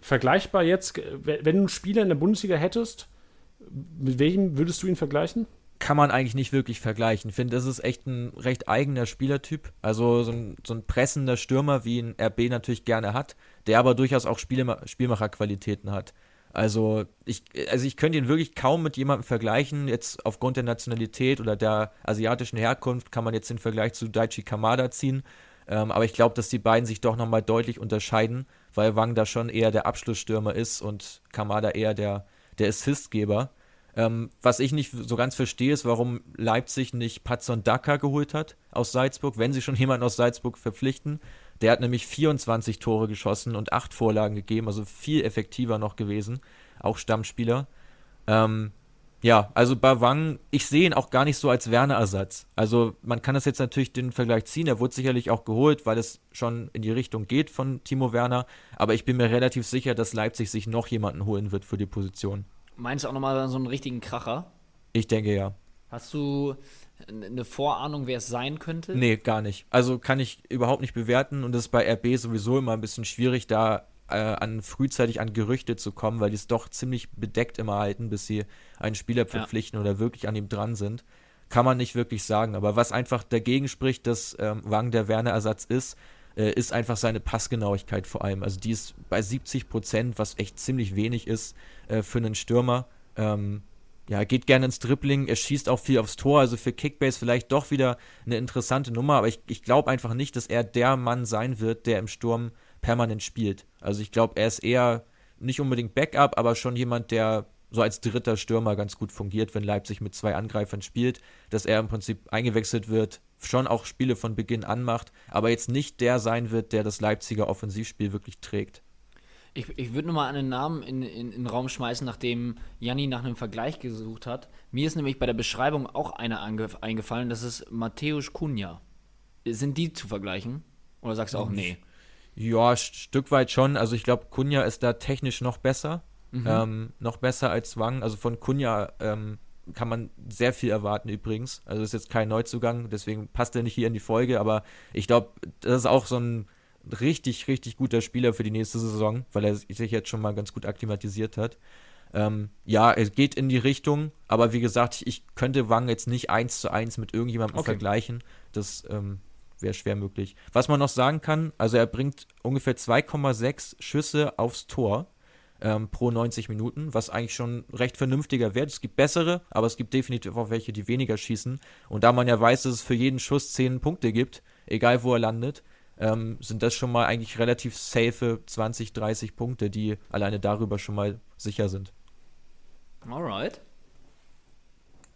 vergleichbar jetzt, wenn du einen Spieler in der Bundesliga hättest, mit welchem würdest du ihn vergleichen? Kann man eigentlich nicht wirklich vergleichen. Ich finde, das ist echt ein recht eigener Spielertyp. Also so ein, so ein pressender Stürmer, wie ein RB natürlich gerne hat, der aber durchaus auch Spielma Spielmacherqualitäten hat. Also ich, also ich könnte ihn wirklich kaum mit jemandem vergleichen. Jetzt aufgrund der Nationalität oder der asiatischen Herkunft kann man jetzt den Vergleich zu Daichi Kamada ziehen. Ähm, aber ich glaube, dass die beiden sich doch nochmal deutlich unterscheiden weil Wang da schon eher der Abschlussstürmer ist und Kamada eher der, der Assistgeber. Ähm, was ich nicht so ganz verstehe, ist, warum Leipzig nicht Patson Daka geholt hat aus Salzburg, wenn sie schon jemanden aus Salzburg verpflichten. Der hat nämlich 24 Tore geschossen und 8 Vorlagen gegeben, also viel effektiver noch gewesen, auch Stammspieler. Ähm, ja, also bei Wang, ich sehe ihn auch gar nicht so als Werner-Ersatz. Also man kann das jetzt natürlich den Vergleich ziehen. Er wurde sicherlich auch geholt, weil es schon in die Richtung geht von Timo Werner. Aber ich bin mir relativ sicher, dass Leipzig sich noch jemanden holen wird für die Position. Meinst du auch nochmal so einen richtigen Kracher? Ich denke ja. Hast du eine Vorahnung, wer es sein könnte? Nee, gar nicht. Also kann ich überhaupt nicht bewerten und das ist bei RB sowieso immer ein bisschen schwierig, da äh, an frühzeitig an Gerüchte zu kommen, weil die es doch ziemlich bedeckt immer halten, bis sie einen Spieler verpflichten ja. oder wirklich an ihm dran sind. Kann man nicht wirklich sagen. Aber was einfach dagegen spricht, dass ähm, Wang der Werner-Ersatz ist, äh, ist einfach seine Passgenauigkeit vor allem. Also die ist bei 70 Prozent, was echt ziemlich wenig ist äh, für einen Stürmer. Ähm, ja, geht gerne ins Dribbling, er schießt auch viel aufs Tor, also für Kickbase vielleicht doch wieder eine interessante Nummer, aber ich, ich glaube einfach nicht, dass er der Mann sein wird, der im Sturm permanent spielt. Also ich glaube, er ist eher nicht unbedingt Backup, aber schon jemand, der so als dritter Stürmer ganz gut fungiert, wenn Leipzig mit zwei Angreifern spielt, dass er im Prinzip eingewechselt wird, schon auch Spiele von Beginn an macht, aber jetzt nicht der sein wird, der das Leipziger Offensivspiel wirklich trägt. Ich, ich würde nochmal einen Namen in, in, in, den Raum schmeißen, nachdem Janni nach einem Vergleich gesucht hat. Mir ist nämlich bei der Beschreibung auch einer eingefallen, das ist Matthäus Kunja. Sind die zu vergleichen? Oder sagst du auch nee? Ja, ein Stück weit schon. Also ich glaube, Kunja ist da technisch noch besser. Mhm. Ähm, noch besser als Wang. Also von Kunja ähm, kann man sehr viel erwarten übrigens. Also ist jetzt kein Neuzugang, deswegen passt er nicht hier in die Folge, aber ich glaube, das ist auch so ein richtig, richtig guter Spieler für die nächste Saison, weil er sich jetzt schon mal ganz gut akklimatisiert hat. Ähm, ja, es geht in die Richtung, aber wie gesagt, ich könnte Wang jetzt nicht eins zu eins mit irgendjemandem okay. vergleichen. Das ähm, wäre schwer möglich. Was man noch sagen kann, also er bringt ungefähr 2,6 Schüsse aufs Tor ähm, pro 90 Minuten, was eigentlich schon recht vernünftiger Wert. Es gibt bessere, aber es gibt definitiv auch welche, die weniger schießen. Und da man ja weiß, dass es für jeden Schuss 10 Punkte gibt, egal wo er landet, ähm, sind das schon mal eigentlich relativ safe 20, 30 Punkte, die alleine darüber schon mal sicher sind. Alright.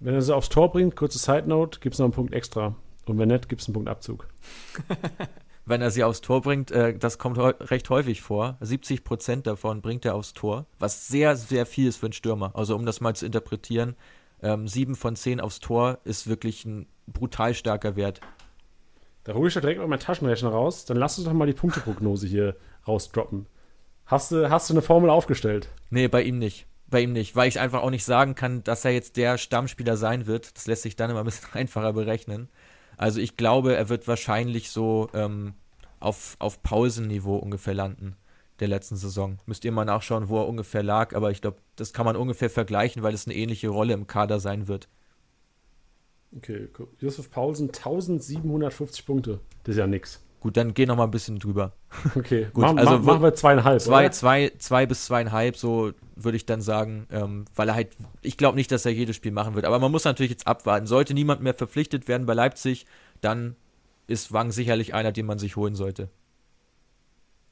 Wenn er sie aufs Tor bringt, kurze Side Note, gibt es noch einen Punkt extra. Und wenn nicht, gibt es einen Punkt Abzug. wenn er sie aufs Tor bringt, äh, das kommt recht häufig vor. 70 Prozent davon bringt er aufs Tor, was sehr, sehr viel ist für einen Stürmer. Also um das mal zu interpretieren, ähm, 7 von 10 aufs Tor ist wirklich ein brutal starker Wert. Da hole ich ja direkt mal meinen Taschenrechner raus. Dann lass uns doch mal die Punkteprognose hier rausdroppen. Hast du, hast du eine Formel aufgestellt? Nee, bei ihm nicht. Bei ihm nicht, weil ich einfach auch nicht sagen kann, dass er jetzt der Stammspieler sein wird. Das lässt sich dann immer ein bisschen einfacher berechnen. Also ich glaube, er wird wahrscheinlich so ähm, auf, auf Pausenniveau ungefähr landen der letzten Saison. Müsst ihr mal nachschauen, wo er ungefähr lag, aber ich glaube, das kann man ungefähr vergleichen, weil es eine ähnliche Rolle im Kader sein wird. Okay, Josef Paulsen 1750 Punkte. Das ist ja nix. Gut, dann geh noch mal ein bisschen drüber. Okay, gut. Mach, also machen wir zweieinhalb. Zwei, zwei, zwei bis zweieinhalb, so würde ich dann sagen, ähm, weil er halt, ich glaube nicht, dass er jedes Spiel machen wird. Aber man muss natürlich jetzt abwarten. Sollte niemand mehr verpflichtet werden bei Leipzig, dann ist Wang sicherlich einer, den man sich holen sollte.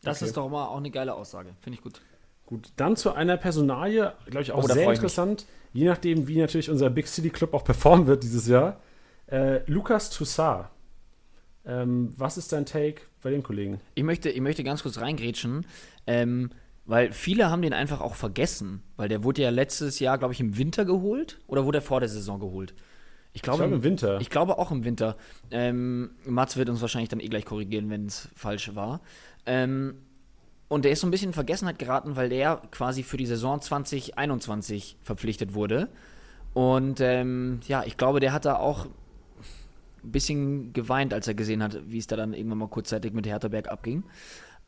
Das okay. ist doch mal auch eine geile Aussage. Finde ich gut. Gut, dann zu einer Personalie, glaube ich, auch oh, sehr interessant. Je nachdem, wie natürlich unser Big City Club auch performen wird dieses Jahr. Äh, Lukas Toussaint ähm, was ist dein Take bei dem Kollegen? Ich möchte, ich möchte ganz kurz reingrätschen, ähm, weil viele haben den einfach auch vergessen, weil der wurde ja letztes Jahr, glaube ich, im Winter geholt oder wurde er vor der Saison geholt? Ich glaube, ich glaube im Winter. Ich glaube auch im Winter. Ähm, Mats wird uns wahrscheinlich dann eh gleich korrigieren, wenn es falsch war. Ähm, und der ist so ein bisschen in Vergessenheit geraten, weil der quasi für die Saison 2021 verpflichtet wurde. Und ähm, ja, ich glaube, der hat da auch ein bisschen geweint, als er gesehen hat, wie es da dann irgendwann mal kurzzeitig mit Hertha abging.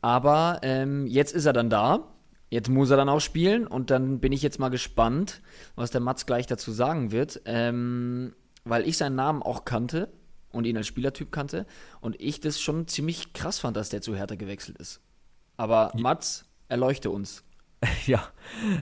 Aber ähm, jetzt ist er dann da. Jetzt muss er dann auch spielen und dann bin ich jetzt mal gespannt, was der Mats gleich dazu sagen wird, ähm, weil ich seinen Namen auch kannte und ihn als Spielertyp kannte und ich das schon ziemlich krass fand, dass der zu Hertha gewechselt ist. Aber Mats, erleuchte uns. Ja,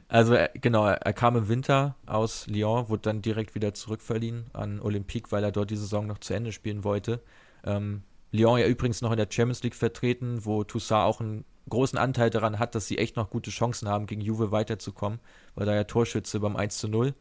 also er, genau, er kam im Winter aus Lyon, wurde dann direkt wieder zurückverliehen an Olympique, weil er dort die Saison noch zu Ende spielen wollte. Ähm, Lyon ja übrigens noch in der Champions League vertreten, wo Toussaint auch einen großen Anteil daran hat, dass sie echt noch gute Chancen haben, gegen Juve weiterzukommen, weil da ja Torschütze beim 1 zu 0.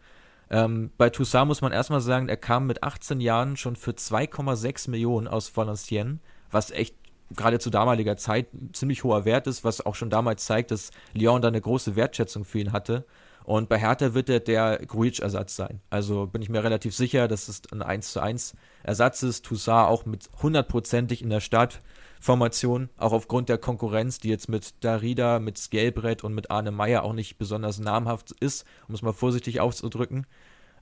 Ähm, bei Toussaint muss man erstmal sagen, er kam mit 18 Jahren schon für 2,6 Millionen aus Valenciennes, was echt gerade zu damaliger Zeit ein ziemlich hoher Wert ist, was auch schon damals zeigt, dass Lyon da eine große Wertschätzung für ihn hatte. Und bei Hertha wird er der Grujic-Ersatz sein. Also bin ich mir relativ sicher, dass es ein 1 zu 1 Ersatz ist. Toussaint auch mit hundertprozentig in der Startformation, auch aufgrund der Konkurrenz, die jetzt mit Darida, mit Skelbrett und mit Arne Meyer auch nicht besonders namhaft ist, um es mal vorsichtig auszudrücken.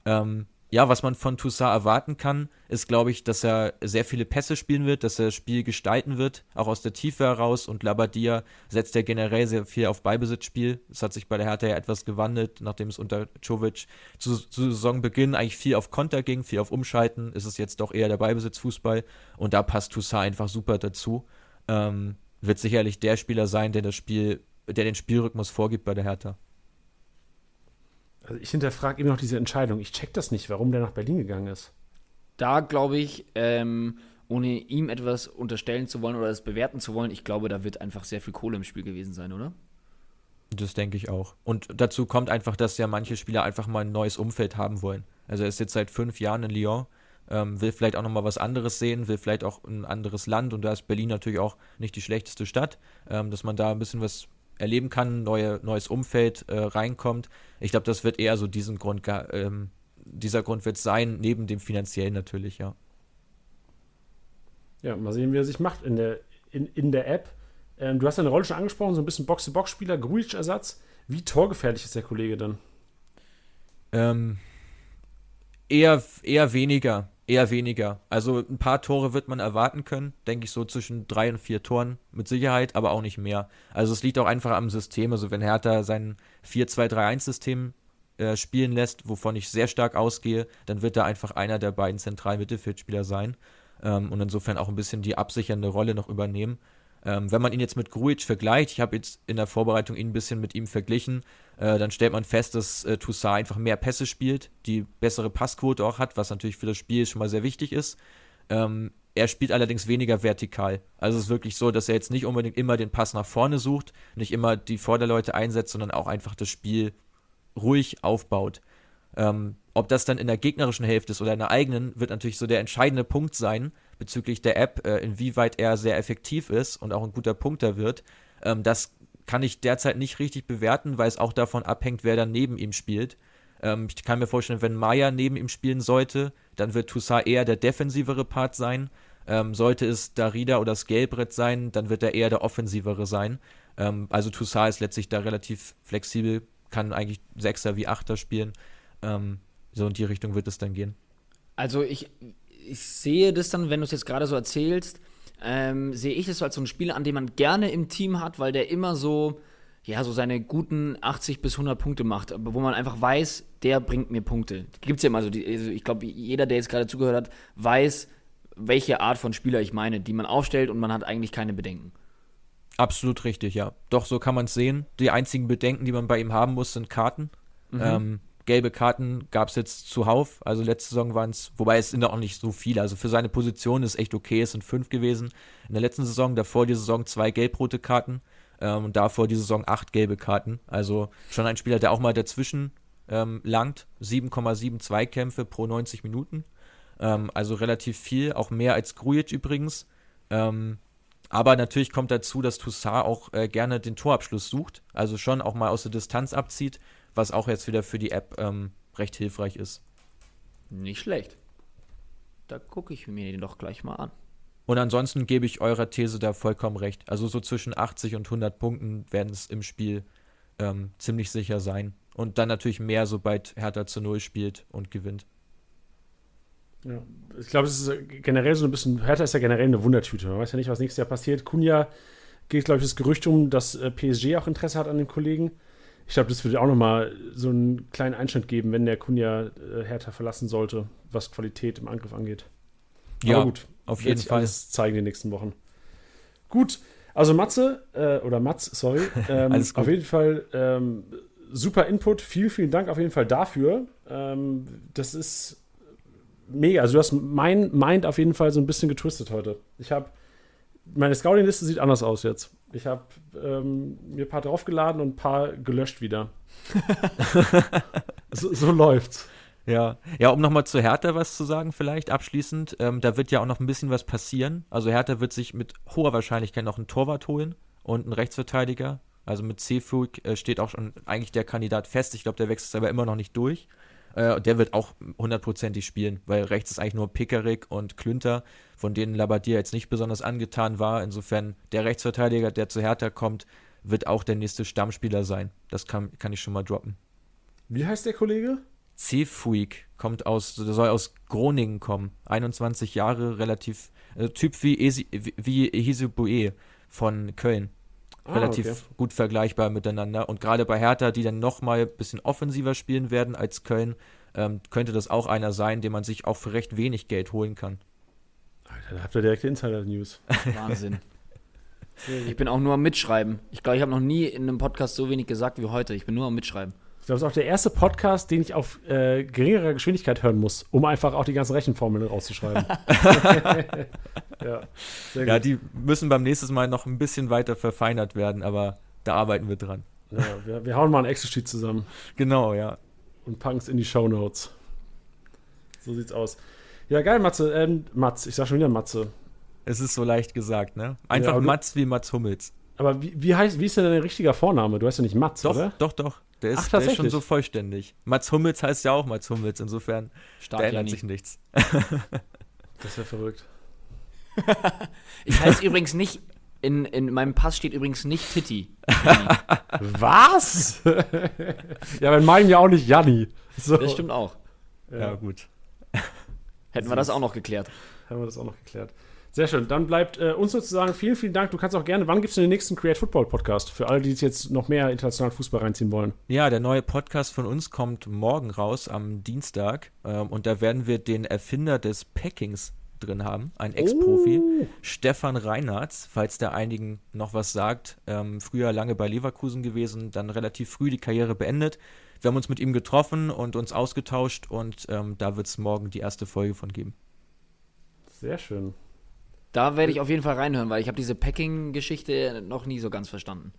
Ähm, ja, was man von Toussaint erwarten kann, ist, glaube ich, dass er sehr viele Pässe spielen wird, dass er das Spiel gestalten wird, auch aus der Tiefe heraus. Und Labadia setzt ja generell sehr viel auf Beibesitzspiel. Es hat sich bei der Hertha ja etwas gewandelt, nachdem es unter Czovic zu, zu Saisonbeginn eigentlich viel auf Konter ging, viel auf Umschalten. Ist es jetzt doch eher der Beibesitzfußball. Und da passt Toussaint einfach super dazu. Ähm, wird sicherlich der Spieler sein, der das Spiel, der den Spielrhythmus vorgibt bei der Hertha. Also ich hinterfrage immer noch diese Entscheidung. Ich check das nicht, warum der nach Berlin gegangen ist. Da glaube ich, ähm, ohne ihm etwas unterstellen zu wollen oder es bewerten zu wollen, ich glaube, da wird einfach sehr viel Kohle im Spiel gewesen sein, oder? Das denke ich auch. Und dazu kommt einfach, dass ja manche Spieler einfach mal ein neues Umfeld haben wollen. Also er ist jetzt seit fünf Jahren in Lyon, ähm, will vielleicht auch nochmal was anderes sehen, will vielleicht auch ein anderes Land und da ist Berlin natürlich auch nicht die schlechteste Stadt, ähm, dass man da ein bisschen was erleben kann, neue, neues Umfeld äh, reinkommt. Ich glaube, das wird eher so diesen Grund, ähm, dieser Grund wird sein, neben dem finanziellen natürlich, ja. Ja, mal sehen, wie er sich macht in der, in, in der App. Ähm, du hast deine Rolle schon angesprochen, so ein bisschen Box-to-Box-Spieler, Grujic-Ersatz. Wie torgefährlich ist der Kollege dann? Ähm, eher, eher weniger. Eher weniger. Also ein paar Tore wird man erwarten können, denke ich so zwischen drei und vier Toren mit Sicherheit, aber auch nicht mehr. Also es liegt auch einfach am System. Also wenn Hertha sein 4-2-3-1-System äh, spielen lässt, wovon ich sehr stark ausgehe, dann wird er einfach einer der beiden zentralen Mittelfeldspieler sein ähm, und insofern auch ein bisschen die absichernde Rolle noch übernehmen. Ähm, wenn man ihn jetzt mit Grujic vergleicht, ich habe jetzt in der Vorbereitung ihn ein bisschen mit ihm verglichen, äh, dann stellt man fest, dass äh, Toussaint einfach mehr Pässe spielt, die bessere Passquote auch hat, was natürlich für das Spiel schon mal sehr wichtig ist. Ähm, er spielt allerdings weniger vertikal. Also es ist wirklich so, dass er jetzt nicht unbedingt immer den Pass nach vorne sucht, nicht immer die Vorderleute einsetzt, sondern auch einfach das Spiel ruhig aufbaut. Ähm, ob das dann in der gegnerischen Hälfte ist oder in der eigenen, wird natürlich so der entscheidende Punkt sein bezüglich der App, äh, inwieweit er sehr effektiv ist und auch ein guter Punkter wird. Ähm, das kann ich derzeit nicht richtig bewerten, weil es auch davon abhängt, wer dann neben ihm spielt. Ähm, ich kann mir vorstellen, wenn Maya neben ihm spielen sollte, dann wird Toussaint eher der defensivere Part sein. Ähm, sollte es Darida oder Skelbrett sein, dann wird er eher der offensivere sein. Ähm, also Toussaint ist letztlich da relativ flexibel, kann eigentlich Sechser wie Achter spielen. Ähm, so in die Richtung wird es dann gehen. Also ich, ich sehe das dann, wenn du es jetzt gerade so erzählst, ähm, sehe ich das so als so ein Spieler, an dem man gerne im Team hat, weil der immer so, ja, so seine guten 80 bis 100 Punkte macht, wo man einfach weiß, der bringt mir Punkte. Gibt es ja immer so, die, also ich glaube, jeder, der jetzt gerade zugehört hat, weiß, welche Art von Spieler ich meine, die man aufstellt und man hat eigentlich keine Bedenken. Absolut richtig, ja. Doch, so kann man es sehen. Die einzigen Bedenken, die man bei ihm haben muss, sind Karten. Mhm. Ähm, gelbe Karten gab es jetzt zuhauf. Also letzte Saison waren es, wobei es sind auch nicht so viele. Also für seine Position ist echt okay, es sind fünf gewesen. In der letzten Saison, davor die Saison zwei gelb-rote Karten ähm, und davor die Saison acht gelbe Karten. Also schon ein Spieler, der auch mal dazwischen ähm, langt. 7,7 Zweikämpfe pro 90 Minuten. Ähm, also relativ viel, auch mehr als Grujic übrigens. Ähm, aber natürlich kommt dazu, dass Toussaint auch äh, gerne den Torabschluss sucht, also schon auch mal aus der Distanz abzieht was auch jetzt wieder für die App ähm, recht hilfreich ist. Nicht schlecht. Da gucke ich mir den doch gleich mal an. Und ansonsten gebe ich eurer These da vollkommen recht. Also so zwischen 80 und 100 Punkten werden es im Spiel ähm, ziemlich sicher sein. Und dann natürlich mehr, sobald Hertha zu Null spielt und gewinnt. Ja, ich glaube, es ist generell so ein bisschen, Hertha ist ja generell eine Wundertüte. Man weiß ja nicht, was nächstes Jahr passiert. Kunja geht, glaube ich, das Gerücht um, dass äh, PSG auch Interesse hat an dem Kollegen. Ich glaube, das würde auch nochmal so einen kleinen Einschnitt geben, wenn der Kunja äh, Hertha verlassen sollte, was Qualität im Angriff angeht. Ja, Aber gut, auf jeden Fall. Das zeigen die nächsten Wochen. Gut, also Matze, äh, oder Matz, sorry, ähm, auf jeden Fall ähm, super Input. Vielen, vielen Dank auf jeden Fall dafür. Ähm, das ist mega. Also du hast mein Mind auf jeden Fall so ein bisschen getwistet heute. Ich habe meine Scouting-Liste sieht anders aus jetzt. Ich habe ähm, mir ein paar draufgeladen und ein paar gelöscht wieder. so, so, läuft's. Ja, ja, um nochmal zu Hertha was zu sagen, vielleicht abschließend. Ähm, da wird ja auch noch ein bisschen was passieren. Also Hertha wird sich mit hoher Wahrscheinlichkeit noch einen Torwart holen und einen Rechtsverteidiger. Also mit Seefug äh, steht auch schon eigentlich der Kandidat fest. Ich glaube, der wechselt aber immer noch nicht durch. Äh, der wird auch hundertprozentig spielen, weil rechts ist eigentlich nur Pickerick und Klünter, von denen Labadier jetzt nicht besonders angetan war. Insofern der Rechtsverteidiger, der zu Hertha kommt, wird auch der nächste Stammspieler sein. Das kann, kann ich schon mal droppen. Wie heißt der Kollege? Cefuig kommt aus, der soll aus Groningen kommen. 21 Jahre, relativ, äh, Typ wie, Esi, wie Ehisibue von Köln. Ah, relativ okay. gut vergleichbar miteinander. Und gerade bei Hertha, die dann nochmal ein bisschen offensiver spielen werden als Köln, ähm, könnte das auch einer sein, den man sich auch für recht wenig Geld holen kann. Alter, da habt ihr direkte Insider-News. Wahnsinn. ich bin auch nur am Mitschreiben. Ich glaube, ich habe noch nie in einem Podcast so wenig gesagt wie heute. Ich bin nur am Mitschreiben. Glaube, es ist auch der erste Podcast, den ich auf äh, geringerer Geschwindigkeit hören muss, um einfach auch die ganzen Rechenformeln rauszuschreiben. ja, ja, die müssen beim nächsten Mal noch ein bisschen weiter verfeinert werden, aber da arbeiten wir dran. Ja, wir, wir hauen mal ein Excel-Sheet zusammen. Genau, ja. Und packen es in die Show Notes. So sieht's aus. Ja, geil, Matze. Ähm, Matz, ich sag schon wieder Matze. Es ist so leicht gesagt, ne? Einfach ja, Matz wie Mats Hummels. Aber wie, wie, heißt, wie ist denn dein richtiger Vorname? Du heißt ja nicht Mats, doch, oder? Doch, doch. Der ist, Ach, der ist schon so vollständig. Mats Hummels heißt ja auch Mats Hummels, insofern Stark, ändert sich nichts. das ist ja verrückt. ich heiße übrigens nicht, in, in meinem Pass steht übrigens nicht Titi. Was? ja, in meinem ja auch nicht Janni. So. Das stimmt auch. Ja, ja gut. Hätten wir das auch noch geklärt. Hätten wir das auch noch geklärt. Sehr schön. Dann bleibt äh, uns sozusagen vielen, vielen Dank. Du kannst auch gerne, wann gibt es den nächsten Create Football Podcast? Für alle, die jetzt noch mehr internationalen Fußball reinziehen wollen. Ja, der neue Podcast von uns kommt morgen raus, am Dienstag. Ähm, und da werden wir den Erfinder des Packings drin haben, ein Ex-Profi, oh. Stefan Reinhardt, falls der einigen noch was sagt. Ähm, früher lange bei Leverkusen gewesen, dann relativ früh die Karriere beendet. Wir haben uns mit ihm getroffen und uns ausgetauscht und ähm, da wird es morgen die erste Folge von geben. Sehr schön. Da werde ich auf jeden Fall reinhören, weil ich habe diese Packing-Geschichte noch nie so ganz verstanden.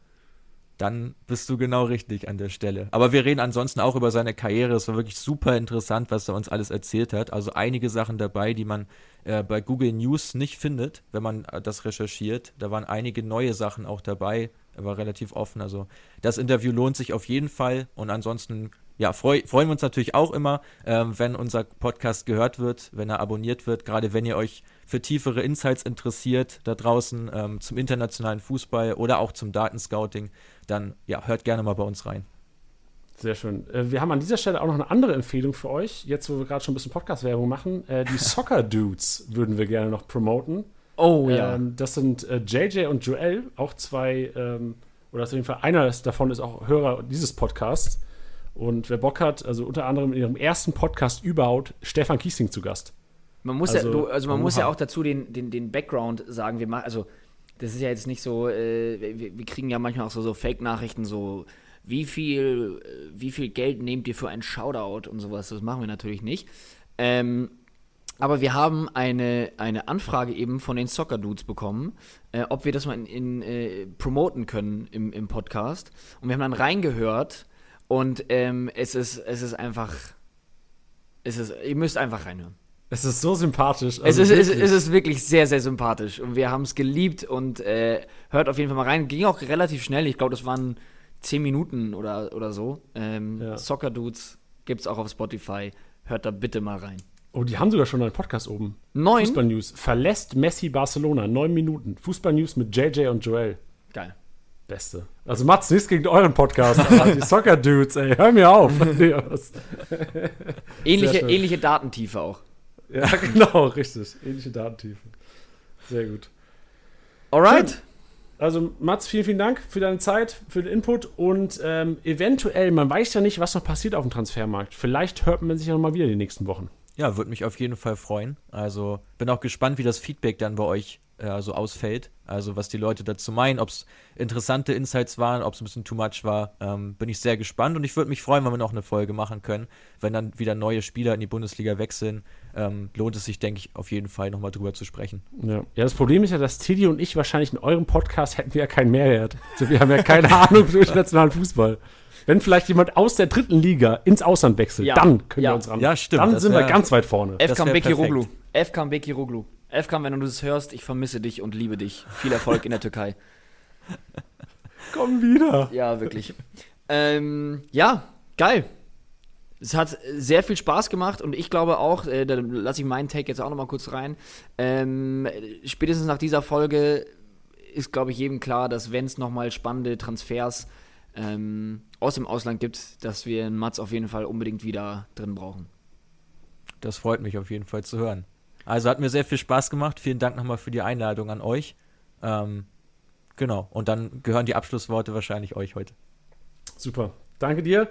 Dann bist du genau richtig an der Stelle. Aber wir reden ansonsten auch über seine Karriere. Es war wirklich super interessant, was er uns alles erzählt hat. Also einige Sachen dabei, die man äh, bei Google News nicht findet, wenn man äh, das recherchiert. Da waren einige neue Sachen auch dabei. Er war relativ offen. Also das Interview lohnt sich auf jeden Fall. Und ansonsten ja, freu, freuen wir uns natürlich auch immer, ähm, wenn unser Podcast gehört wird, wenn er abonniert wird, gerade wenn ihr euch für tiefere Insights interessiert da draußen ähm, zum internationalen Fußball oder auch zum Datenscouting, dann ja, hört gerne mal bei uns rein. Sehr schön. Äh, wir haben an dieser Stelle auch noch eine andere Empfehlung für euch, jetzt wo wir gerade schon ein bisschen Podcast-Werbung machen. Äh, die Soccer Dudes würden wir gerne noch promoten. Oh ja. Ähm, das sind äh, JJ und Joel, auch zwei, ähm, oder auf jeden Fall einer davon ist auch Hörer dieses Podcasts. Und wer Bock hat, also unter anderem in ihrem ersten Podcast überhaupt Stefan Kiesling zu Gast. Man muss also, ja, du, also man muss ja auch dazu den, den, den Background sagen. Wir machen, also das ist ja jetzt nicht so, äh, wir, wir, kriegen ja manchmal auch so, so Fake-Nachrichten, so wie viel, wie viel Geld nehmt ihr für einen Shoutout und sowas. Das machen wir natürlich nicht. Ähm, aber wir haben eine, eine Anfrage eben von den Soccer Dudes bekommen, äh, ob wir das mal in, in äh, promoten können im, im Podcast. Und wir haben dann reingehört und ähm, es, ist, es ist einfach. Es ist, ihr müsst einfach reinhören. Es ist so sympathisch. Also es, ist, es, es, ist wirklich sehr, sehr sympathisch. Und wir haben es geliebt und äh, hört auf jeden Fall mal rein. Ging auch relativ schnell. Ich glaube, das waren zehn Minuten oder, oder so. Ähm, ja. Soccer Dudes gibt es auch auf Spotify. Hört da bitte mal rein. Oh, die haben sogar schon einen Podcast oben. Neun? Fußball News. Verlässt Messi Barcelona. Neun Minuten. Fußball News mit JJ und Joel. Geil. Beste. Also Mats, nichts gegen euren Podcast, aber die Soccer Dudes, ey, hör mir auf. ähnliche, ähnliche Datentiefe auch. Ja, genau, richtig. Ähnliche Datentiefe. Sehr gut. Alright. Schön. Also Mats, vielen, vielen Dank für deine Zeit, für den Input und ähm, eventuell, man weiß ja nicht, was noch passiert auf dem Transfermarkt. Vielleicht hört man sich ja nochmal wieder in den nächsten Wochen. Ja, würde mich auf jeden Fall freuen. Also bin auch gespannt, wie das Feedback dann bei euch äh, so ausfällt. Also was die Leute dazu meinen, ob es interessante Insights waren, ob es ein bisschen too much war, ähm, bin ich sehr gespannt und ich würde mich freuen, wenn wir noch eine Folge machen können. Wenn dann wieder neue Spieler in die Bundesliga wechseln, ähm, lohnt es sich, denke ich, auf jeden Fall nochmal drüber zu sprechen. Ja. ja, das Problem ist ja, dass Teddy und ich wahrscheinlich in eurem Podcast hätten wir ja keinen Mehrwert. Also wir haben ja keine Ahnung für internationalen Fußball. Wenn vielleicht jemand aus der dritten Liga ins Ausland wechselt, ja. dann können ja. wir uns ran. Ja, stimmt. Dann sind wir ganz weit vorne. F. Beki Roglu. F. Beki Roglu. Efkan, wenn du das hörst, ich vermisse dich und liebe dich. Viel Erfolg in der Türkei. Komm wieder. Ja, wirklich. ähm, ja, geil. Es hat sehr viel Spaß gemacht und ich glaube auch, äh, da lasse ich meinen Take jetzt auch nochmal kurz rein. Ähm, spätestens nach dieser Folge ist, glaube ich, jedem klar, dass wenn es nochmal spannende Transfers ähm, aus dem Ausland gibt, dass wir einen Mats auf jeden Fall unbedingt wieder drin brauchen. Das freut mich auf jeden Fall zu hören. Also hat mir sehr viel Spaß gemacht. Vielen Dank nochmal für die Einladung an euch. Ähm, genau. Und dann gehören die Abschlussworte wahrscheinlich euch heute. Super. Danke dir.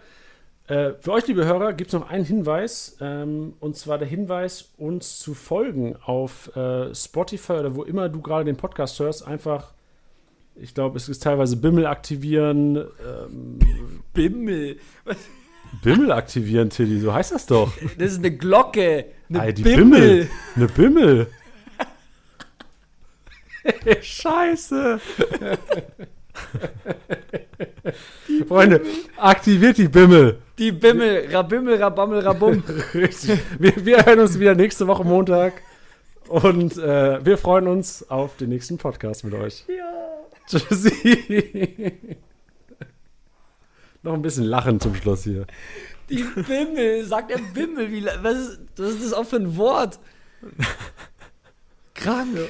Äh, für euch, liebe Hörer, gibt es noch einen Hinweis. Ähm, und zwar der Hinweis, uns zu folgen auf äh, Spotify oder wo immer du gerade den Podcast hörst. Einfach, ich glaube, es ist teilweise Bimmel aktivieren. Ähm, Bimmel? Was? Bimmel aktivieren, Tilly, so heißt das doch. Das ist eine Glocke. Eine Ay, Bimmel. Bimmel. Eine Bimmel. Scheiße. Die Freunde, aktiviert die Bimmel. Die Bimmel, Rabimmel, Rabammel, Rabum. Richtig. Wir, wir hören uns wieder nächste Woche Montag. Und äh, wir freuen uns auf den nächsten Podcast mit euch. Ja. Tschüssi. Noch ein bisschen Lachen zum Schluss hier. Die Bimmel, sagt er Bimmel, wie, was, ist, was ist das auch für ein Wort? Kranke.